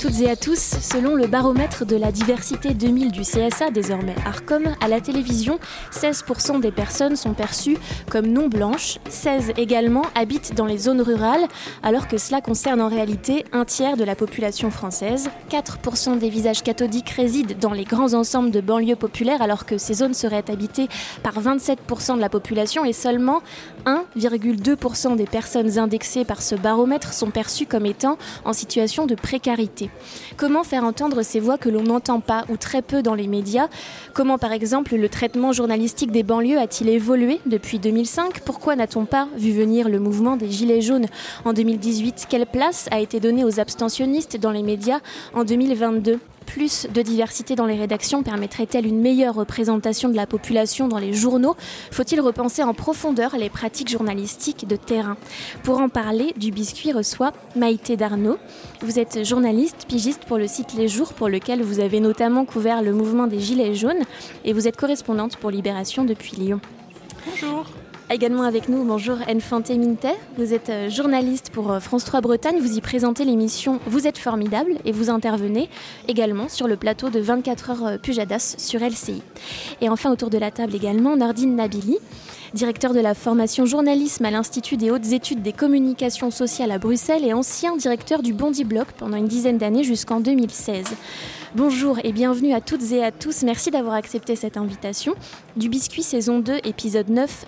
Toutes et à tous. Selon le baromètre de la diversité 2000 du CSA, désormais ARCOM, à la télévision, 16% des personnes sont perçues comme non blanches. 16 également habitent dans les zones rurales, alors que cela concerne en réalité un tiers de la population française. 4% des visages cathodiques résident dans les grands ensembles de banlieues populaires, alors que ces zones seraient habitées par 27% de la population et seulement 1,2% des personnes indexées par ce baromètre sont perçues comme étant en situation de précarité Comment faire entendre ces voix que l'on n'entend pas ou très peu dans les médias? Comment par exemple le traitement journalistique des banlieues a-t-il évolué depuis 2005 Pourquoi n'a-t-on pas vu venir le mouvement des Gilets jaunes? En 2018 Quelle place a été donnée aux abstentionnistes dans les médias en 2022 plus de diversité dans les rédactions permettrait-elle une meilleure représentation de la population dans les journaux? Faut-il repenser en profondeur les pratiques journalistiques de terrain? Pour en parler, du biscuit reçoit Maïté Darnaud. Vous êtes journaliste, pigiste pour le site Les Jours, pour lequel vous avez notamment couvert le mouvement des Gilets jaunes, et vous êtes correspondante pour Libération depuis Lyon. Bonjour. Également avec nous, bonjour Enfante Mintet. Vous êtes euh, journaliste pour euh, France 3 Bretagne. Vous y présentez l'émission Vous êtes formidable et vous intervenez également sur le plateau de 24 heures euh, Pujadas sur LCI. Et enfin, autour de la table également, Nordine Nabili directeur de la formation journalisme à l'Institut des hautes études des communications sociales à Bruxelles et ancien directeur du Bondi Bloc pendant une dizaine d'années jusqu'en 2016. Bonjour et bienvenue à toutes et à tous. Merci d'avoir accepté cette invitation. Du Biscuit saison 2, épisode 9,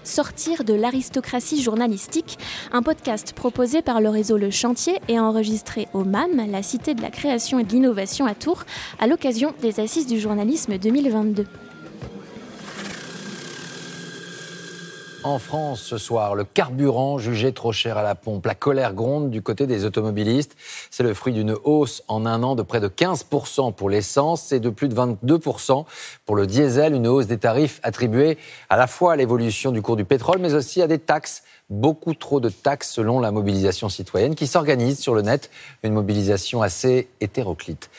De l'aristocratie journalistique, un podcast proposé par le réseau Le Chantier et enregistré au MAM, la Cité de la création et de l'innovation à Tours, à l'occasion des Assises du journalisme 2022. En France ce soir, le carburant jugé trop cher à la pompe. La colère gronde du côté des automobilistes. C'est le fruit d'une hausse en un an de près de 15% pour l'essence et de plus de 22% pour le diesel. Une hausse des tarifs attribuée à la fois à l'évolution du cours du pétrole, mais aussi à des taxes beaucoup trop de taxes selon la mobilisation citoyenne qui s'organise sur le net, une mobilisation assez hétéroclite.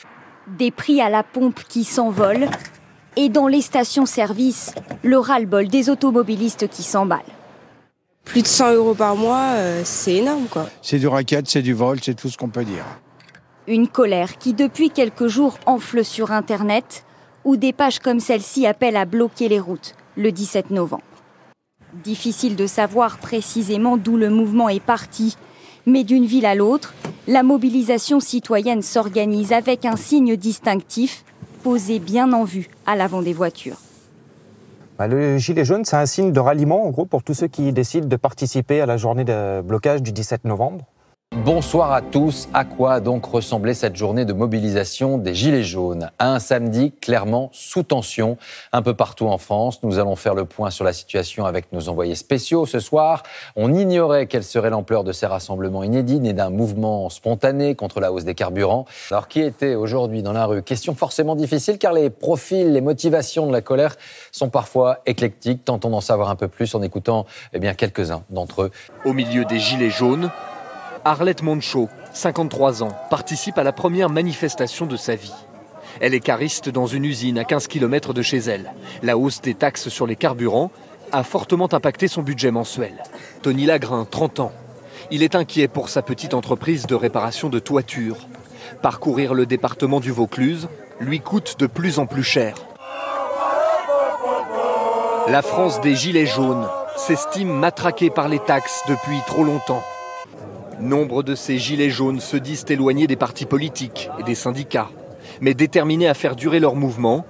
Des prix à la pompe qui s'envolent, et dans les stations-service, le ras-le-bol des automobilistes qui s'emballent. Plus de 100 euros par mois, euh, c'est énorme quoi. C'est du racket, c'est du vol, c'est tout ce qu'on peut dire. Une colère qui depuis quelques jours enfle sur Internet, où des pages comme celle-ci appellent à bloquer les routes le 17 novembre. Difficile de savoir précisément d'où le mouvement est parti, mais d'une ville à l'autre, la mobilisation citoyenne s'organise avec un signe distinctif, posé bien en vue à l'avant des voitures. Bah, le gilet jaune, c'est un signe de ralliement, en gros, pour tous ceux qui décident de participer à la journée de blocage du 17 novembre. Bonsoir à tous. À quoi donc ressemblait cette journée de mobilisation des Gilets jaunes? Un samedi clairement sous tension un peu partout en France. Nous allons faire le point sur la situation avec nos envoyés spéciaux ce soir. On ignorait quelle serait l'ampleur de ces rassemblements inédits nés d'un mouvement spontané contre la hausse des carburants. Alors qui était aujourd'hui dans la rue? Question forcément difficile car les profils, les motivations de la colère sont parfois éclectiques. Tentons d'en savoir un peu plus en écoutant eh bien quelques-uns d'entre eux. Au milieu des Gilets jaunes, Arlette Moncho, 53 ans, participe à la première manifestation de sa vie. Elle est cariste dans une usine à 15 km de chez elle. La hausse des taxes sur les carburants a fortement impacté son budget mensuel. Tony Lagrin, 30 ans. Il est inquiet pour sa petite entreprise de réparation de toiture. Parcourir le département du Vaucluse lui coûte de plus en plus cher. La France des Gilets jaunes s'estime matraquée par les taxes depuis trop longtemps. Nombre de ces gilets jaunes se disent éloignés des partis politiques et des syndicats, mais déterminés à faire durer leur mouvement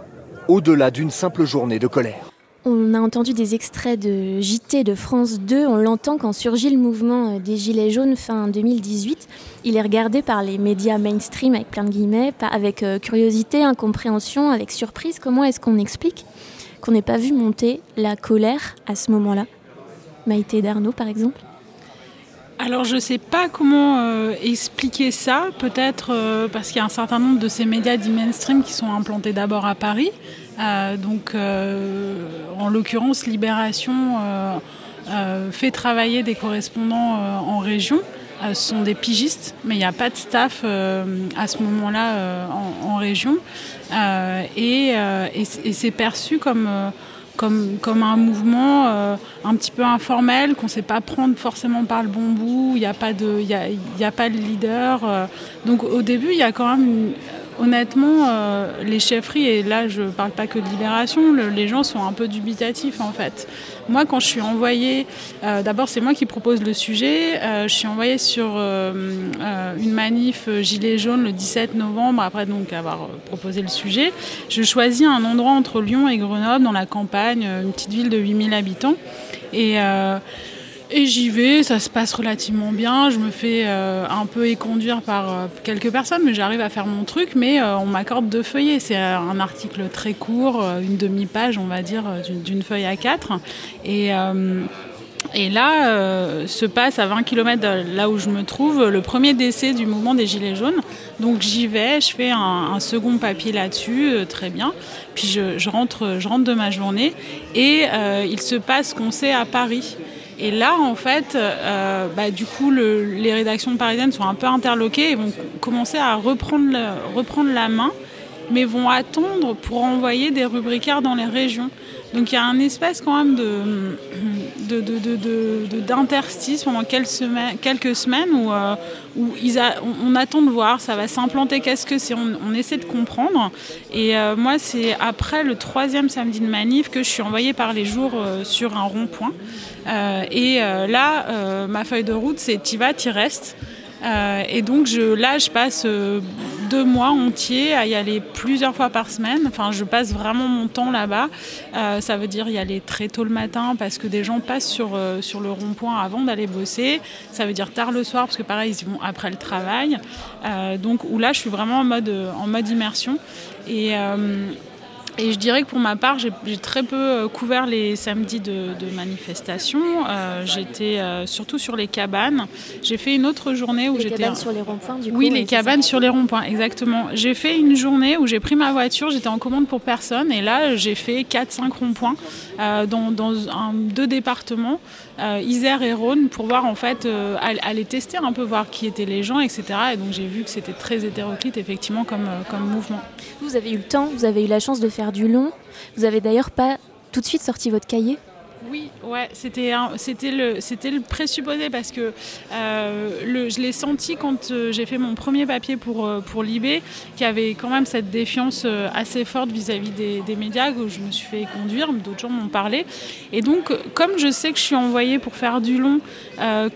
au-delà d'une simple journée de colère. On a entendu des extraits de JT de France 2. On l'entend quand surgit le mouvement des Gilets jaunes fin 2018. Il est regardé par les médias mainstream avec plein de guillemets, avec euh, curiosité, incompréhension, avec surprise. Comment est-ce qu'on explique qu'on n'ait pas vu monter la colère à ce moment-là? Maïté Darnaud, par exemple alors je ne sais pas comment euh, expliquer ça, peut-être euh, parce qu'il y a un certain nombre de ces médias dits mainstream qui sont implantés d'abord à Paris. Euh, donc en l'occurrence Libération fait travailler des correspondants en région. ce sont des pigistes, mais il n'y a pas de staff à ce moment-là en, région. et, et c'est perçu comme comme, un mouvement un petit peu informel, qu'on ne sait pas prendre forcément par le bon bout, il n'y a, pas de, y a, pas de leader. donc au début, il y a quand même honnêtement, euh, les chefferies, et là je ne parle pas que de libération, les gens sont un peu dubitatifs en fait. Moi, quand je suis envoyée, euh, d'abord c'est moi qui propose le sujet, euh, je suis envoyée sur une manif Gilets jaunes le 17 novembre, après donc avoir proposé le sujet. Je choisis un endroit entre Lyon et Grenoble, dans la campagne, une petite ville de 8000 habitants. Et et j'y vais, ça se passe relativement bien. Je me fais euh, un peu éconduire par euh, quelques personnes, mais j'arrive à faire mon truc. Mais euh, on m'accorde deux feuillets. C'est un article très court, une demi-page, on va dire, d'une feuille à quatre. Et, là, se passe à 20 km de là où je me trouve le premier décès du mouvement des Gilets jaunes. Donc j'y vais, je fais un, second papier là-dessus, très bien. Puis je, rentre, je rentre de ma journée. Et il se passe qu'on sait à Paris. Et là, en fait, euh, bah, du coup, les rédactions parisiennes sont un peu interloquées et vont commencer à reprendre, reprendre la main, mais vont attendre pour envoyer des rubricaires dans les régions. Donc il y a un espèce quand même de, d'interstice pendant quelques semaines, quelques semaines où, euh, où on, attend de voir, ça va s'implanter, qu'est-ce que c'est, on, essaie de comprendre. Et euh, moi, c'est après le troisième samedi de manif que je suis envoyée par les jours sur un rond-point. Euh, et euh, là, euh, ma feuille de route, c'est t'y vas, t'y restes. et donc je, là, je passe deux mois entiers à y aller plusieurs fois par semaine. Enfin, je passe vraiment mon temps là-bas. ça veut dire y aller très tôt le matin parce que des gens passent sur, sur le rond-point avant d'aller bosser. Ça veut dire tard le soir parce que pareil, ils vont après le travail. donc où là, je suis vraiment en mode, en mode immersion. Et, et je dirais que pour ma part, j'ai très peu euh, couvert les samedis de, manifestation. Euh, j'étais euh, surtout sur les cabanes. J'ai fait une autre journée où j'étais. Les cabanes sur les ronds-points, du coup Oui, les cabanes sur les ronds-points, exactement. J'ai fait une journée où j'ai pris ma voiture, j'étais en commande pour personne, et là, j'ai fait 4-5 ronds-points dans, deux départements. Isère et Rhône pour voir en fait aller tester un peu voir qui étaient les gens etc et donc j'ai vu que c'était très hétéroclite effectivement comme, comme mouvement. Vous avez eu le temps, vous avez eu la chance de faire du long. Vous avez d'ailleurs pas tout de suite sorti votre cahier? Oui, ouais, c'était c'était le c'était le présupposé parce que euh, je l'ai senti quand euh, j'ai fait mon premier papier pour euh, pour Libé, qu'il y avait quand même cette défiance assez forte vis-à-vis des, médias que je me suis fait conduire, d'autres gens m'ont parlé, et donc comme je sais que je suis envoyée pour faire du long,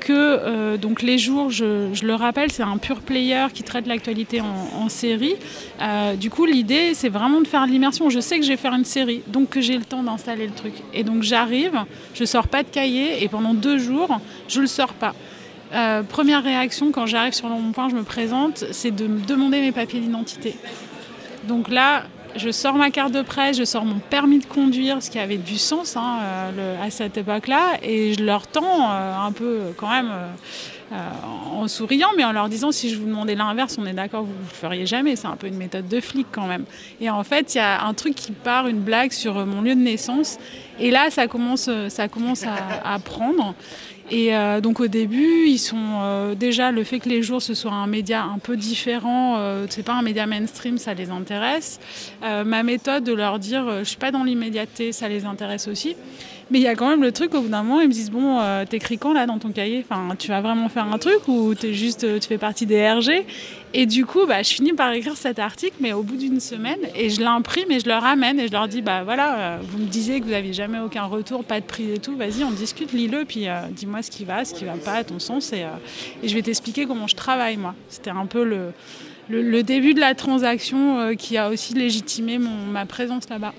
que donc les jours, je, je le rappelle, c'est un pur player qui traite l'actualité en, en, série. du coup, l'idée c'est vraiment de faire l'immersion. Je sais que je vais faire une série, donc que j'ai le temps d'installer le truc, et donc j'arrive je sors pas de cahier et pendant deux jours, je le sors pas. Euh, première réaction quand j'arrive sur le point, je me présente, c'est de me demander mes papiers d'identité. Donc là, je sors ma carte de presse, je sors mon permis de conduire, ce qui avait du sens hein, euh, à cette époque-là, et je leur tends euh, un peu quand même en souriant, mais en leur disant si je vous demandais l'inverse, on est d'accord, vous ne le feriez jamais. C'est un peu une méthode de flic quand même. Et en fait, il y a un truc qui part, une blague sur mon lieu de naissance, et là, ça commence, ça commence à, prendre. Et euh, donc au début, ils sont euh, déjà le fait que les jours ce soit un média un peu différent, euh, c'est pas un média mainstream, ça les intéresse. ma méthode de leur dire je suis pas dans l'immédiateté, ça les intéresse aussi. Mais il y a quand même le truc au bout d'un moment, ils me disent bon, t'écris quand là dans ton cahier? Enfin, tu vas vraiment faire un truc ou es juste, tu fais partie des RG et du coup, bah, je finis par écrire cet article, mais au bout d'une semaine, et je l'imprime et je le ramène et je leur dis, bah voilà, euh, vous me disiez que vous n'aviez jamais aucun retour, pas de prix et tout, vas-y, on discute, lis-le, puis euh, dis-moi ce qui va, ce qui va pas, à ton sens, et, euh, et je vais t'expliquer comment je travaille, moi. C'était un peu le, le, début de la transaction qui a aussi légitimé mon, ma présence là-bas.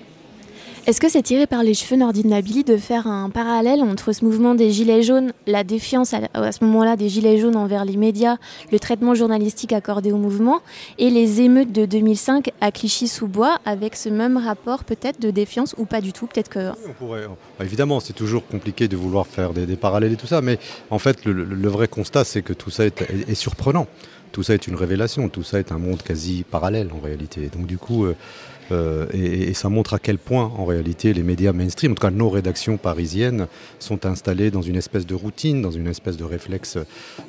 Est-ce que c'est tiré par les cheveux Nordine Nabili de faire un parallèle entre ce mouvement des Gilets jaunes, la défiance à, ce moment-là des Gilets jaunes envers les médias, le traitement journalistique accordé au mouvement, et les émeutes de 2005 à Clichy-sous-Bois, avec ce même rapport peut-être de défiance ou pas du tout? Peut-être que. pourrait, bah, évidemment, c'est toujours compliqué de vouloir faire des, parallèles et tout ça, mais en fait, le, vrai constat, c'est que tout ça est surprenant. tout ça est une révélation, tout ça est un monde quasi parallèle en réalité. Donc du coup, euh, et, ça montre à quel point, en réalité, les médias mainstream, en tout cas nos rédactions parisiennes, sont installées dans une espèce de routine, dans une espèce de réflexe,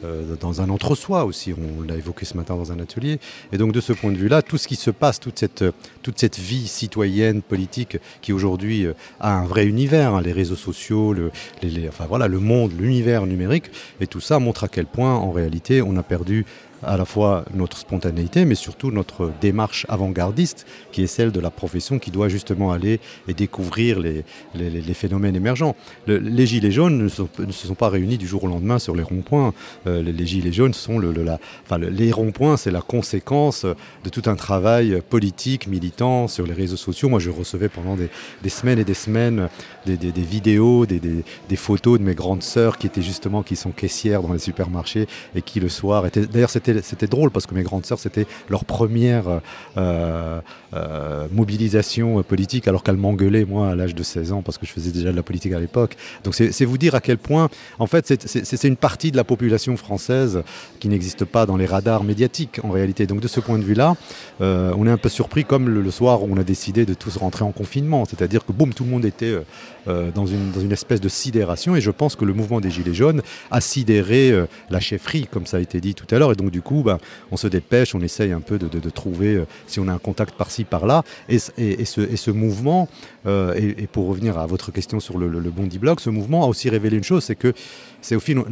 euh, dans un entre-soi aussi. On l'a évoqué ce matin dans un atelier. Et donc, de ce point de vue-là, tout ce qui se passe, toute cette, vie citoyenne, politique, qui aujourd'hui euh, a un vrai univers, hein, les réseaux sociaux, le, enfin, le monde, l'univers numérique, et tout ça montre à quel point, en réalité, on a perdu à la fois notre spontanéité, mais surtout notre démarche avant-gardiste, qui est celle de la profession qui doit justement aller et découvrir les, les, phénomènes émergents. les Gilets jaunes ne, se sont pas réunis du jour au lendemain sur les ronds-points. Euh, les, Gilets jaunes sont le, la, enfin, les ronds-points, c'est la conséquence de tout un travail politique, militant sur les réseaux sociaux. Moi, je recevais pendant des, des semaines et des semaines des, des, des vidéos, des, photos de mes grandes sœurs qui étaient justement, qui sont caissières dans les supermarchés et qui le soir étaient. D'ailleurs, c'était c'était drôle parce que mes grandes sœurs, c'était leur première euh, euh, mobilisation politique alors qu'elles m'engueulaient, moi, à l'âge de 16 ans, parce que je faisais déjà de la politique à l'époque. Donc c'est vous dire à quel point, en fait, c'est une partie de la population française qui n'existe pas dans les radars médiatiques, en réalité. Donc de ce point de vue-là, euh, on est un peu surpris, comme le, soir où on a décidé de tous rentrer en confinement. C'est-à-dire que, boum, tout le monde était dans, une, dans une espèce de sidération. Et je pense que le mouvement des Gilets jaunes a sidéré la chefferie, comme ça a été dit tout à l'heure. Et donc, du coup, ben, on se dépêche, on essaye un peu de, trouver euh, si on a un contact par-ci, par-là. Et, ce, mouvement, euh, et, pour revenir à votre question sur le, le Bondi Blog, ce mouvement a aussi révélé une chose, c'est que c'est au final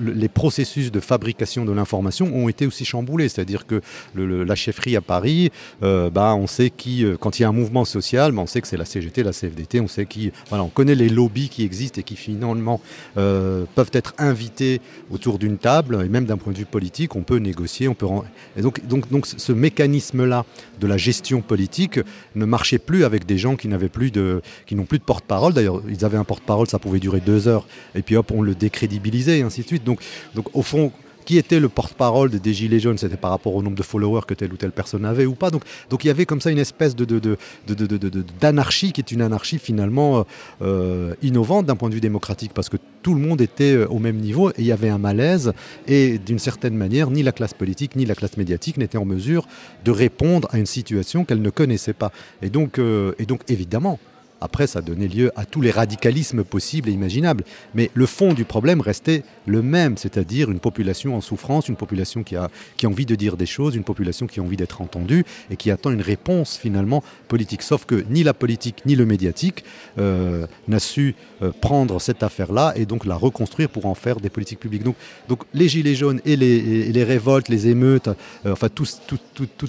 les processus de fabrication de l'information ont été aussi chamboulés. C'est-à-dire que la chefferie à Paris, euh, bah, on sait qui, quand il y a un mouvement social, bah, on sait que c'est la CGT, la CFDT, on sait qui, on connaît les lobbies qui existent et qui finalement peuvent être invités autour d'une table, et même d'un point de vue politique, on peut négocier. Et donc, donc, donc ce mécanisme-là de la gestion politique ne marchait plus avec des gens qui n'avaient plus de, qui n'ont plus de porte-parole. D'ailleurs, ils avaient un porte-parole, ça pouvait durer deux heures, et puis hop, on le décrédibilisait, et ainsi de suite. Donc, donc au fond, qui était le porte-parole des Gilets jaunes C'était par rapport au nombre de followers que telle ou telle personne avait ou pas. Donc, donc il y avait comme ça une espèce d'anarchie qui est une anarchie finalement euh, euh, innovante d'un point de vue démocratique parce que tout le monde était euh, au même niveau et il y avait un malaise et d'une certaine manière, ni la classe politique ni la classe médiatique n'étaient en mesure de répondre à une situation qu'elle ne connaissait pas. Et donc évidemment, après, ça donnait lieu à tous les radicalismes possibles et imaginables. Mais le fond du problème restait le même, c'est-à-dire une population en souffrance, une population qui a, qui a envie de dire des choses, une population qui a envie d'être entendue et qui attend une réponse finalement politique. Sauf que ni la politique ni le médiatique euh, n'a su euh, prendre cette affaire-là et donc la reconstruire pour en faire des politiques publiques. Donc, donc les gilets jaunes et les, les révoltes, les émeutes, euh, enfin tous,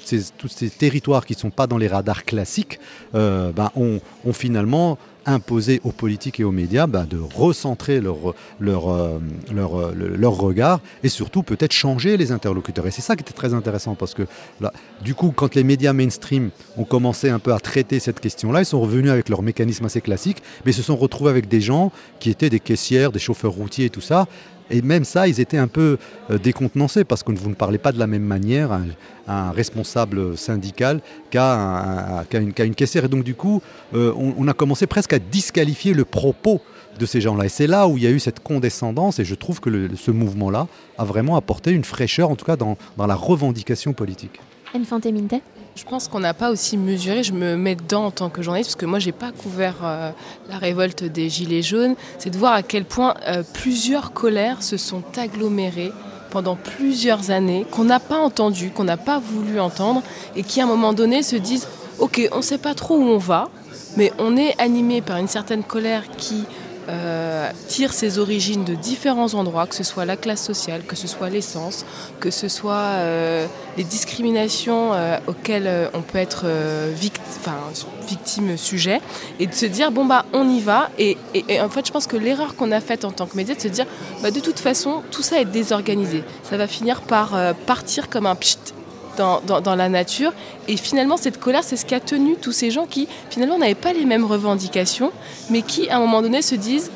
ces, tous ces territoires qui ne sont pas dans les radars classiques, ben, ont, ont finalement imposer aux politiques et aux médias bah, de recentrer leur, leur, euh, leur, euh, leur, regard et surtout peut-être changer les interlocuteurs. Et c'est ça qui était très intéressant parce que du coup, quand les médias mainstream ont commencé un peu à traiter cette question-là, ils sont revenus avec leur mécanisme assez classique, mais se sont retrouvés avec des gens qui étaient des caissières, des chauffeurs routiers et tout ça, et même ça, ils étaient un peu euh, décontenancés parce que vous ne parlez pas de la même manière à, un responsable syndical qu'à une, caissière. Et donc, du coup, euh, on, a commencé presque à disqualifier le propos de ces gens-là. Et c'est là où il y a eu cette condescendance. Et je trouve que ce mouvement-là a vraiment apporté une fraîcheur, en tout cas dans, dans la revendication politique. Je pense qu'on n'a pas aussi mesuré, je me mets dedans en tant que journaliste, parce que moi, je n'ai pas couvert euh, la révolte des Gilets jaunes, c'est de voir à quel point euh, plusieurs colères se sont agglomérées pendant plusieurs années, qu'on n'a pas entendu, qu'on n'a pas voulu entendre, et qui à un moment donné se disent, OK, on ne sait pas trop où on va, mais on est animé par une certaine colère qui euh, tire ses origines de différents endroits, que ce soit la classe sociale, que ce soit l'essence, que ce soit euh, les discriminations euh, auxquelles on peut être victime, sujet, et de se dire bon bah on y va. Et, en fait, je pense que l'erreur qu'on a faite en tant que média, de se dire bah, de toute façon tout ça est désorganisé, ça va finir par partir comme un pchit dans, la nature. Et finalement, cette colère, c'est ce qui a tenu tous ces gens qui, finalement, n'avaient pas les mêmes revendications, mais qui, à un moment donné, se disent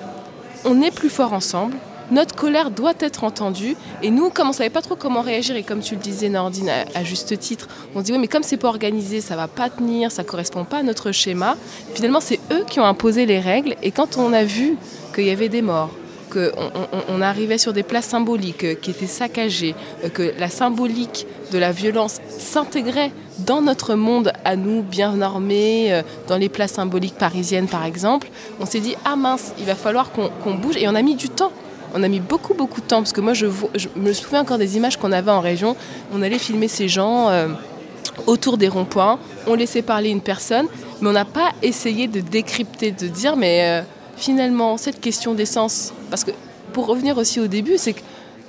on est plus fort ensemble. Notre colère doit être entendue et nous, comme on ne savait pas trop comment réagir et comme tu le disais Nordine à, juste titre, on se dit oui mais comme c'est pas organisé, ça va pas tenir, ça correspond pas à notre schéma. Finalement, c'est eux qui ont imposé les règles et quand on a vu qu'il y avait des morts, qu'on on, arrivait sur des places symboliques qui étaient saccagées, que la symbolique de la violence s'intégrait dans notre monde à nous, bien normé, dans les places symboliques parisiennes par exemple, on s'est dit ah mince, il va falloir qu'on bouge et on a mis du temps. On a mis beaucoup beaucoup de temps parce que moi je, me souviens encore des images qu'on avait en région. On allait filmer ces gens autour des ronds-points, on laissait parler une personne, mais on n'a pas essayé de décrypter, de dire mais finalement, cette question d'essence, parce que pour revenir aussi au début, c'est que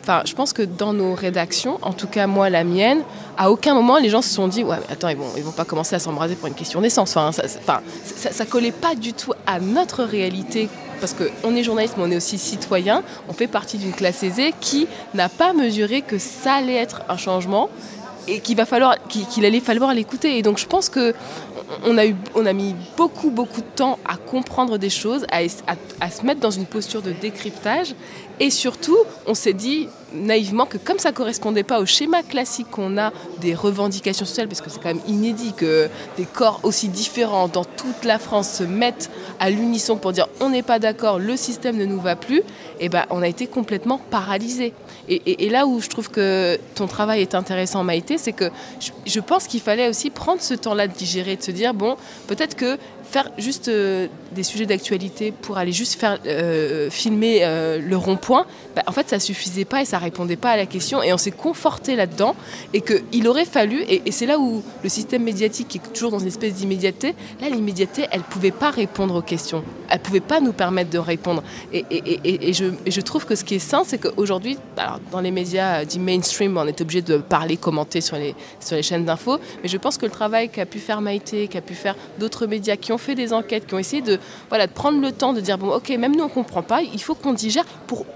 Enfin, je pense que dans nos rédactions, en tout cas moi la mienne, à aucun moment les gens se sont dit ouais mais attends ils vont ils vont pas commencer à s'embraser pour une question d'essence. Enfin ça, enfin, ça, collait pas du tout à notre réalité parce qu'on est journaliste mais on est aussi citoyen. On fait partie d'une classe aisée qui n'a pas mesuré que ça allait être un changement et qu'il qu'il allait falloir l'écouter. Et donc je pense que on a, eu, on a mis beaucoup, beaucoup de temps à comprendre des choses, à, se mettre dans une posture de décryptage. Et surtout, on s'est dit naïvement que comme ça ne correspondait pas au schéma classique qu'on a des revendications sociales, parce que c'est quand même inédit que des corps aussi différents dans toute la France se mettent à l'unisson pour dire on n'est pas d'accord, le système ne nous va plus, et eh ben on a été complètement paralysé. Et, là où je trouve que ton travail est intéressant, Maïté, c'est que je, pense qu'il fallait aussi prendre ce temps-là de digérer, de se dire bon, peut-être que faire juste euh, des sujets d'actualité pour aller juste faire euh, filmer euh, le rond-point, bah, en fait ça suffisait pas et ça répondait pas à la question et on s'est conforté là-dedans et qu'il aurait fallu, et, c'est là où le système médiatique est toujours dans une espèce d'immédiateté, là l'immédiateté elle pouvait pas répondre aux questions, elle pouvait pas nous permettre de répondre. Et, je, trouve que ce qui est sain c'est qu'aujourd'hui dans les médias dits mainstream on est obligé de parler, commenter sur les, sur les chaînes d'infos, mais je pense que le travail qu'a pu faire Maïté, qu'a pu faire d'autres médias qui ont fait des enquêtes, qui ont essayé de, voilà, de prendre le temps de dire bon, ok, même nous on comprend pas, il faut qu'on digère pour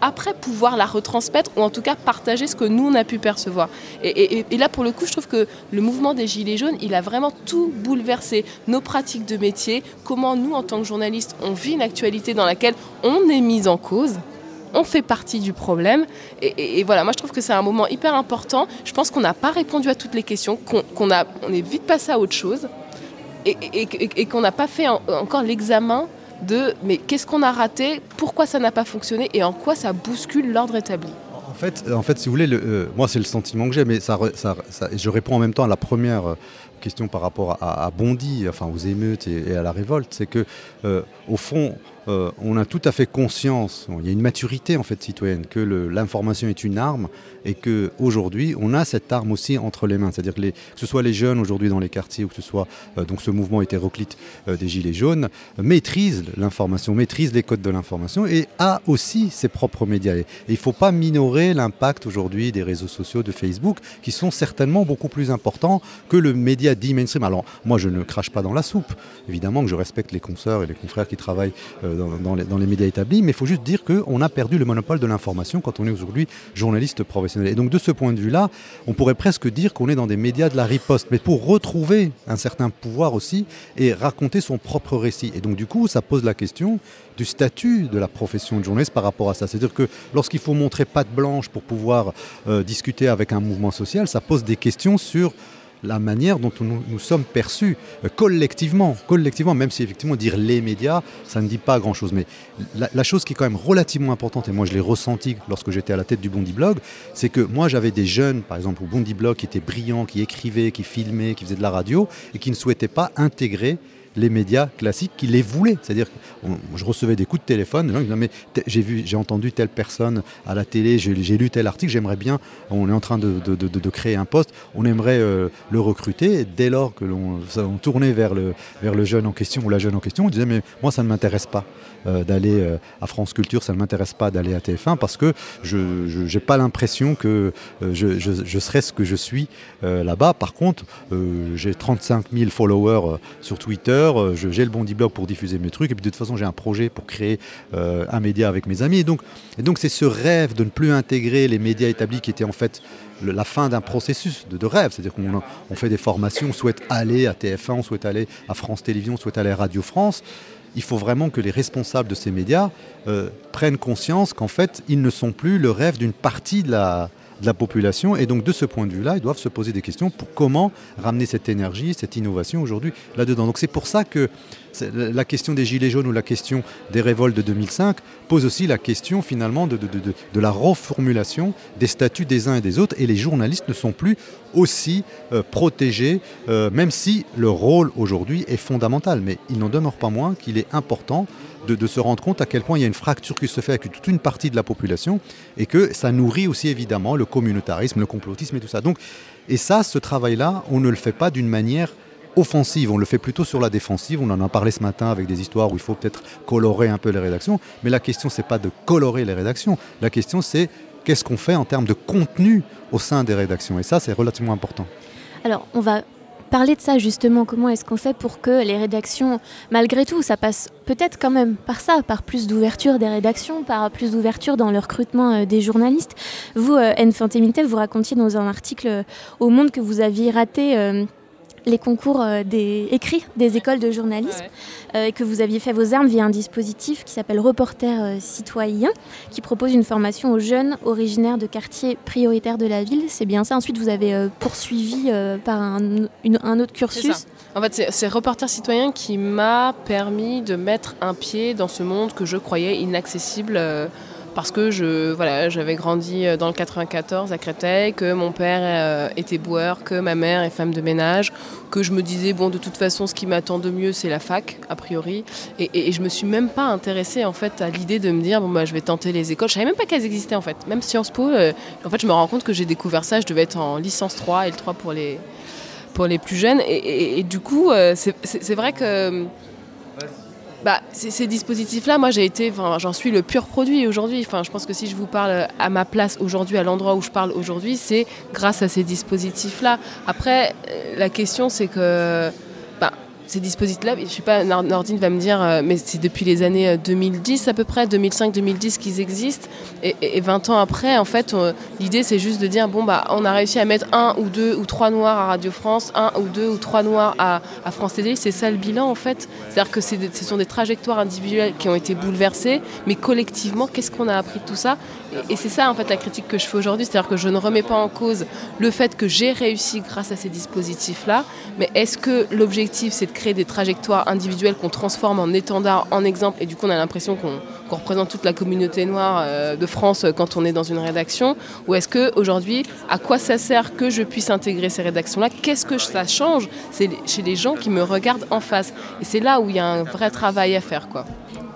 après pouvoir la retransmettre ou en tout cas partager ce que nous on a pu percevoir. Et, là pour le coup, je trouve que le mouvement des Gilets jaunes, il a vraiment tout bouleversé, nos pratiques de métier, comment nous en tant que journalistes, on vit une actualité dans laquelle on est mis en cause on fait partie du problème. Et, voilà, moi je trouve que c'est un moment hyper important. Je pense qu'on n'a pas répondu à toutes les questions, qu'on a, on est vite passé à autre chose et, qu'on n'a pas fait encore l'examen de mais qu'est-ce qu'on a raté, pourquoi ça n'a pas fonctionné et en quoi ça bouscule l'ordre établi. En fait, en fait, si vous voulez, euh, moi c'est le sentiment que j'ai, mais ça, je réponds en même temps à la première euh, question par rapport à, Bondy, enfin aux émeutes et, à la révolte, c'est que euh, au fond, euh, on a tout à fait conscience, il y a une maturité en fait citoyenne, que l'information est une arme et que aujourd'hui on a cette arme aussi entre les mains. C'est-à-dire que, ce soit les jeunes aujourd'hui dans les quartiers ou que ce soit euh, donc ce mouvement hétéroclite euh, des gilets jaunes maîtrise l'information, maîtrise les codes de l'information et a aussi ses propres médias. Il ne faut pas minorer l'impact aujourd'hui des réseaux sociaux, de Facebook, qui sont certainement beaucoup plus importants que le média dit mainstream. Alors moi je ne crache pas dans la soupe, évidemment que je respecte les consoeurs et les confrères qui travaillent dans, les, médias établis, mais il faut juste dire qu'on a perdu le monopole de l'information quand on est aujourd'hui journaliste professionnel. Et donc de ce point de vue-là, on pourrait presque dire qu'on est dans des médias de la riposte, mais pour retrouver un certain pouvoir aussi et raconter son propre récit. Et donc du coup, ça pose la question du statut de la profession de journaliste par rapport à ça. C'est-à-dire que lorsqu'il faut montrer patte blanche pour pouvoir euh, discuter avec un mouvement social, ça pose des questions sur la manière dont nous, nous sommes perçus euh, collectivement, collectivement, même si effectivement dire les médias, ça ne dit pas grand-chose. Mais la, chose qui est quand même relativement importante, et moi je l'ai ressenti lorsque j'étais à la tête du Bondi Blog, c'est que moi j'avais des jeunes, par exemple au Bondi Blog, qui étaient brillants, qui écrivaient, qui filmaient, qui faisaient de la radio, et qui ne souhaitaient pas intégrer les médias classiques qui les voulaient. C'est-à-dire que je recevais des coups de téléphone, les gens disaient mais j'ai vu, j'ai entendu telle personne à la télé, j'ai lu tel article, j'aimerais bien, on est en train de, créer un poste, on aimerait euh, le recruter. dès lors que l'on tournait vers le, vers le jeune en question ou la jeune en question, on disait mais moi ça ne m'intéresse pas. Euh, d'aller euh, à France Culture, ça ne m'intéresse pas d'aller à TF1 parce que je n'ai pas l'impression que je, je, serai ce que je suis là-bas. Par contre, j'ai 35 000 followers sur Twitter, j'ai le Bondi Blog pour diffuser mes trucs, et puis de toute façon j'ai un projet pour créer un média avec mes amis. Et donc, c'est ce rêve de ne plus intégrer les médias établis qui était en fait la fin d'un processus de, rêve. C'est-à-dire qu'on on fait des formations, on souhaite aller à TF1, on souhaite aller à France Télévisions, on souhaite aller à Radio France il faut vraiment que les responsables de ces médias euh, prennent conscience qu'en fait, ils ne sont plus le rêve d'une partie de la, de la population. Et donc de ce point de vue-là, ils doivent se poser des questions pour comment ramener cette énergie, cette innovation aujourd'hui là-dedans. Donc c'est pour ça que la question des Gilets jaunes ou la question des révoltes de 2005 pose aussi la question finalement de, la reformulation des statuts des uns et des autres. Et les journalistes ne sont plus aussi euh, protégés, euh, même si le rôle aujourd'hui est fondamental. Mais il n'en demeure pas moins qu'il est important de, se rendre compte à quel point il y a une fracture qui se fait avec toute une partie de la population et que ça nourrit aussi évidemment le communautarisme, le complotisme et tout ça. Donc, et ça, ce travail-là, on ne le fait pas d'une manière offensive, on le fait plutôt sur la défensive. On en a parlé ce matin avec des histoires où il faut peut-être colorer un peu les rédactions. Mais la question, c'est pas de colorer les rédactions. La question, c'est qu'est-ce qu'on fait en termes de contenu au sein des rédactions. Et ça, c'est relativement important. Alors, on va parler de ça justement. Comment est-ce qu'on fait pour que les rédactions, malgré tout, ça passe peut-être quand même par ça, par plus d'ouverture des rédactions, par plus d'ouverture dans le recrutement euh, des journalistes. Vous, euh, vous racontiez dans un article euh, au Monde que vous aviez raté les concours euh, des écrits des écoles de journalisme euh, et que vous aviez fait vos armes via un dispositif qui s'appelle Reporter euh, citoyen qui propose une formation aux jeunes originaires de quartiers prioritaires de la ville. C'est bien ça. Ensuite, vous avez poursuivi par un, un, autre cursus. En fait, c'est Reporter citoyen qui m'a permis de mettre un pied dans ce monde que je croyais inaccessible parce que je voilà, j'avais grandi euh, dans le 94 à Créteil, que mon père euh, était boueur, que ma mère est femme de ménage, que je me disais bon de toute façon ce qui m'attend de mieux c'est la fac a priori et, et, je me suis même pas intéressée en fait à l'idée de me dire bon bah je vais tenter les écoles. Je savais même pas qu'elles existaient en fait. Même Sciences Po, euh, en fait je me rends compte que j'ai découvert ça. Je devais être en licence 3 et le 3 pour les pour les plus jeunes et, et du coup c'est vrai que bah, ces dispositifs-là, moi j'ai été, j'en suis le pur produit aujourd'hui. Enfin, je pense que si je vous parle à ma place aujourd'hui, à l'endroit où je parle aujourd'hui, c'est grâce à ces dispositifs-là. Après, euh, la question c'est que ces dispositifs-là, je sais pas, Nordine va me dire, euh, mais c'est depuis les années 2010 euh, à peu près, 2005-2010 qu'ils existent. Et, 20 ans après, en fait, l'idée c'est juste de dire, bon, bah, on a réussi à mettre un ou deux ou trois noirs à Radio France, un ou deux ou trois noirs à, France Télé. C'est ça le bilan, en fait. C'est-à-dire que ce sont des trajectoires individuelles qui ont été bouleversées, mais collectivement, qu'est-ce qu'on a appris de tout ça? Et, c'est ça, en fait, la critique que je fais aujourd'hui. C'est-à-dire que je ne remets pas en cause le fait que j'ai réussi grâce à ces dispositifs-là, mais est-ce que l'objectif c'est de créer des trajectoires individuelles qu'on transforme en étendard, en exemple, et du coup on a l'impression qu'on représente toute la communauté noire euh, de France euh, quand on est dans une rédaction Ou est-ce que aujourd'hui, à quoi ça sert que je puisse intégrer ces rédactions-là? Qu'est-ce que ça change? Chez les gens qui me regardent en face. Et c'est là où il y a un vrai travail à faire. Quoi.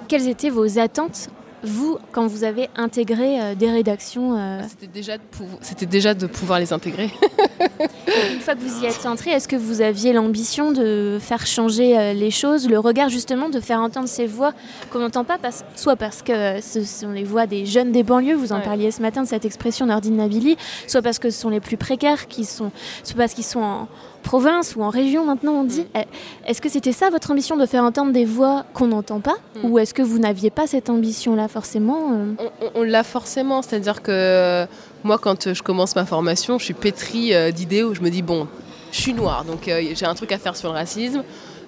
Quelles étaient vos attentes vous, quand vous avez intégré euh, des rédactions euh, ah, C'était déjà, de déjà de pouvoir les intégrer. Une fois que vous y êtes entré, est-ce que vous aviez l'ambition de faire changer euh, les choses, le regard justement, de faire entendre ces voix qu'on n'entend pas, parce, soit parce que ce sont les voix des jeunes des banlieues, vous en parliez ce matin de cette expression Nordine Nabili, soit parce que ce sont les plus précaires, qui sont, soit parce qu'ils sont en province ou en région maintenant on dit. Mm. Eh, est-ce que c'était ça votre ambition de faire entendre des voix qu'on n'entend pas mm. Ou est-ce que vous n'aviez pas cette ambition-là forcément euh? On, l'a forcément, c'est-à-dire que moi quand je commence ma formation, je suis pétrie euh, d'idées où je me dis bon, je suis noire, donc euh, j'ai un truc à faire sur le racisme.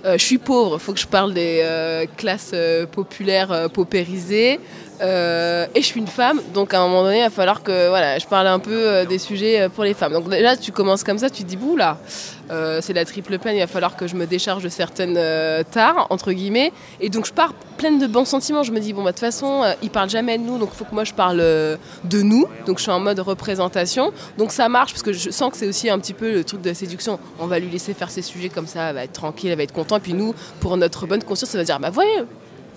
je suis pauvre, il faut que je parle des classes populaires paupérisées. Euh, et je suis une femme, donc à un moment donné, il va falloir que voilà, je parle un peu euh, des sujets euh, pour les femmes. Donc déjà, tu commences comme ça, tu te dis, bouh là, c'est la triple peine, il va falloir que je me décharge de certaines tares, entre guillemets. Et donc je pars pleine de bons sentiments. Je me dis, bon, bah, de toute façon, il parle jamais de nous, donc il faut que moi je parle de nous. Donc je suis en mode représentation. Donc ça marche, parce que je sens que c'est aussi un petit peu le truc de la séduction. On va lui laisser faire ses sujets comme ça, elle va être tranquille, elle va être contente. Puis nous, pour notre bonne conscience, ça va dire, bah voyez,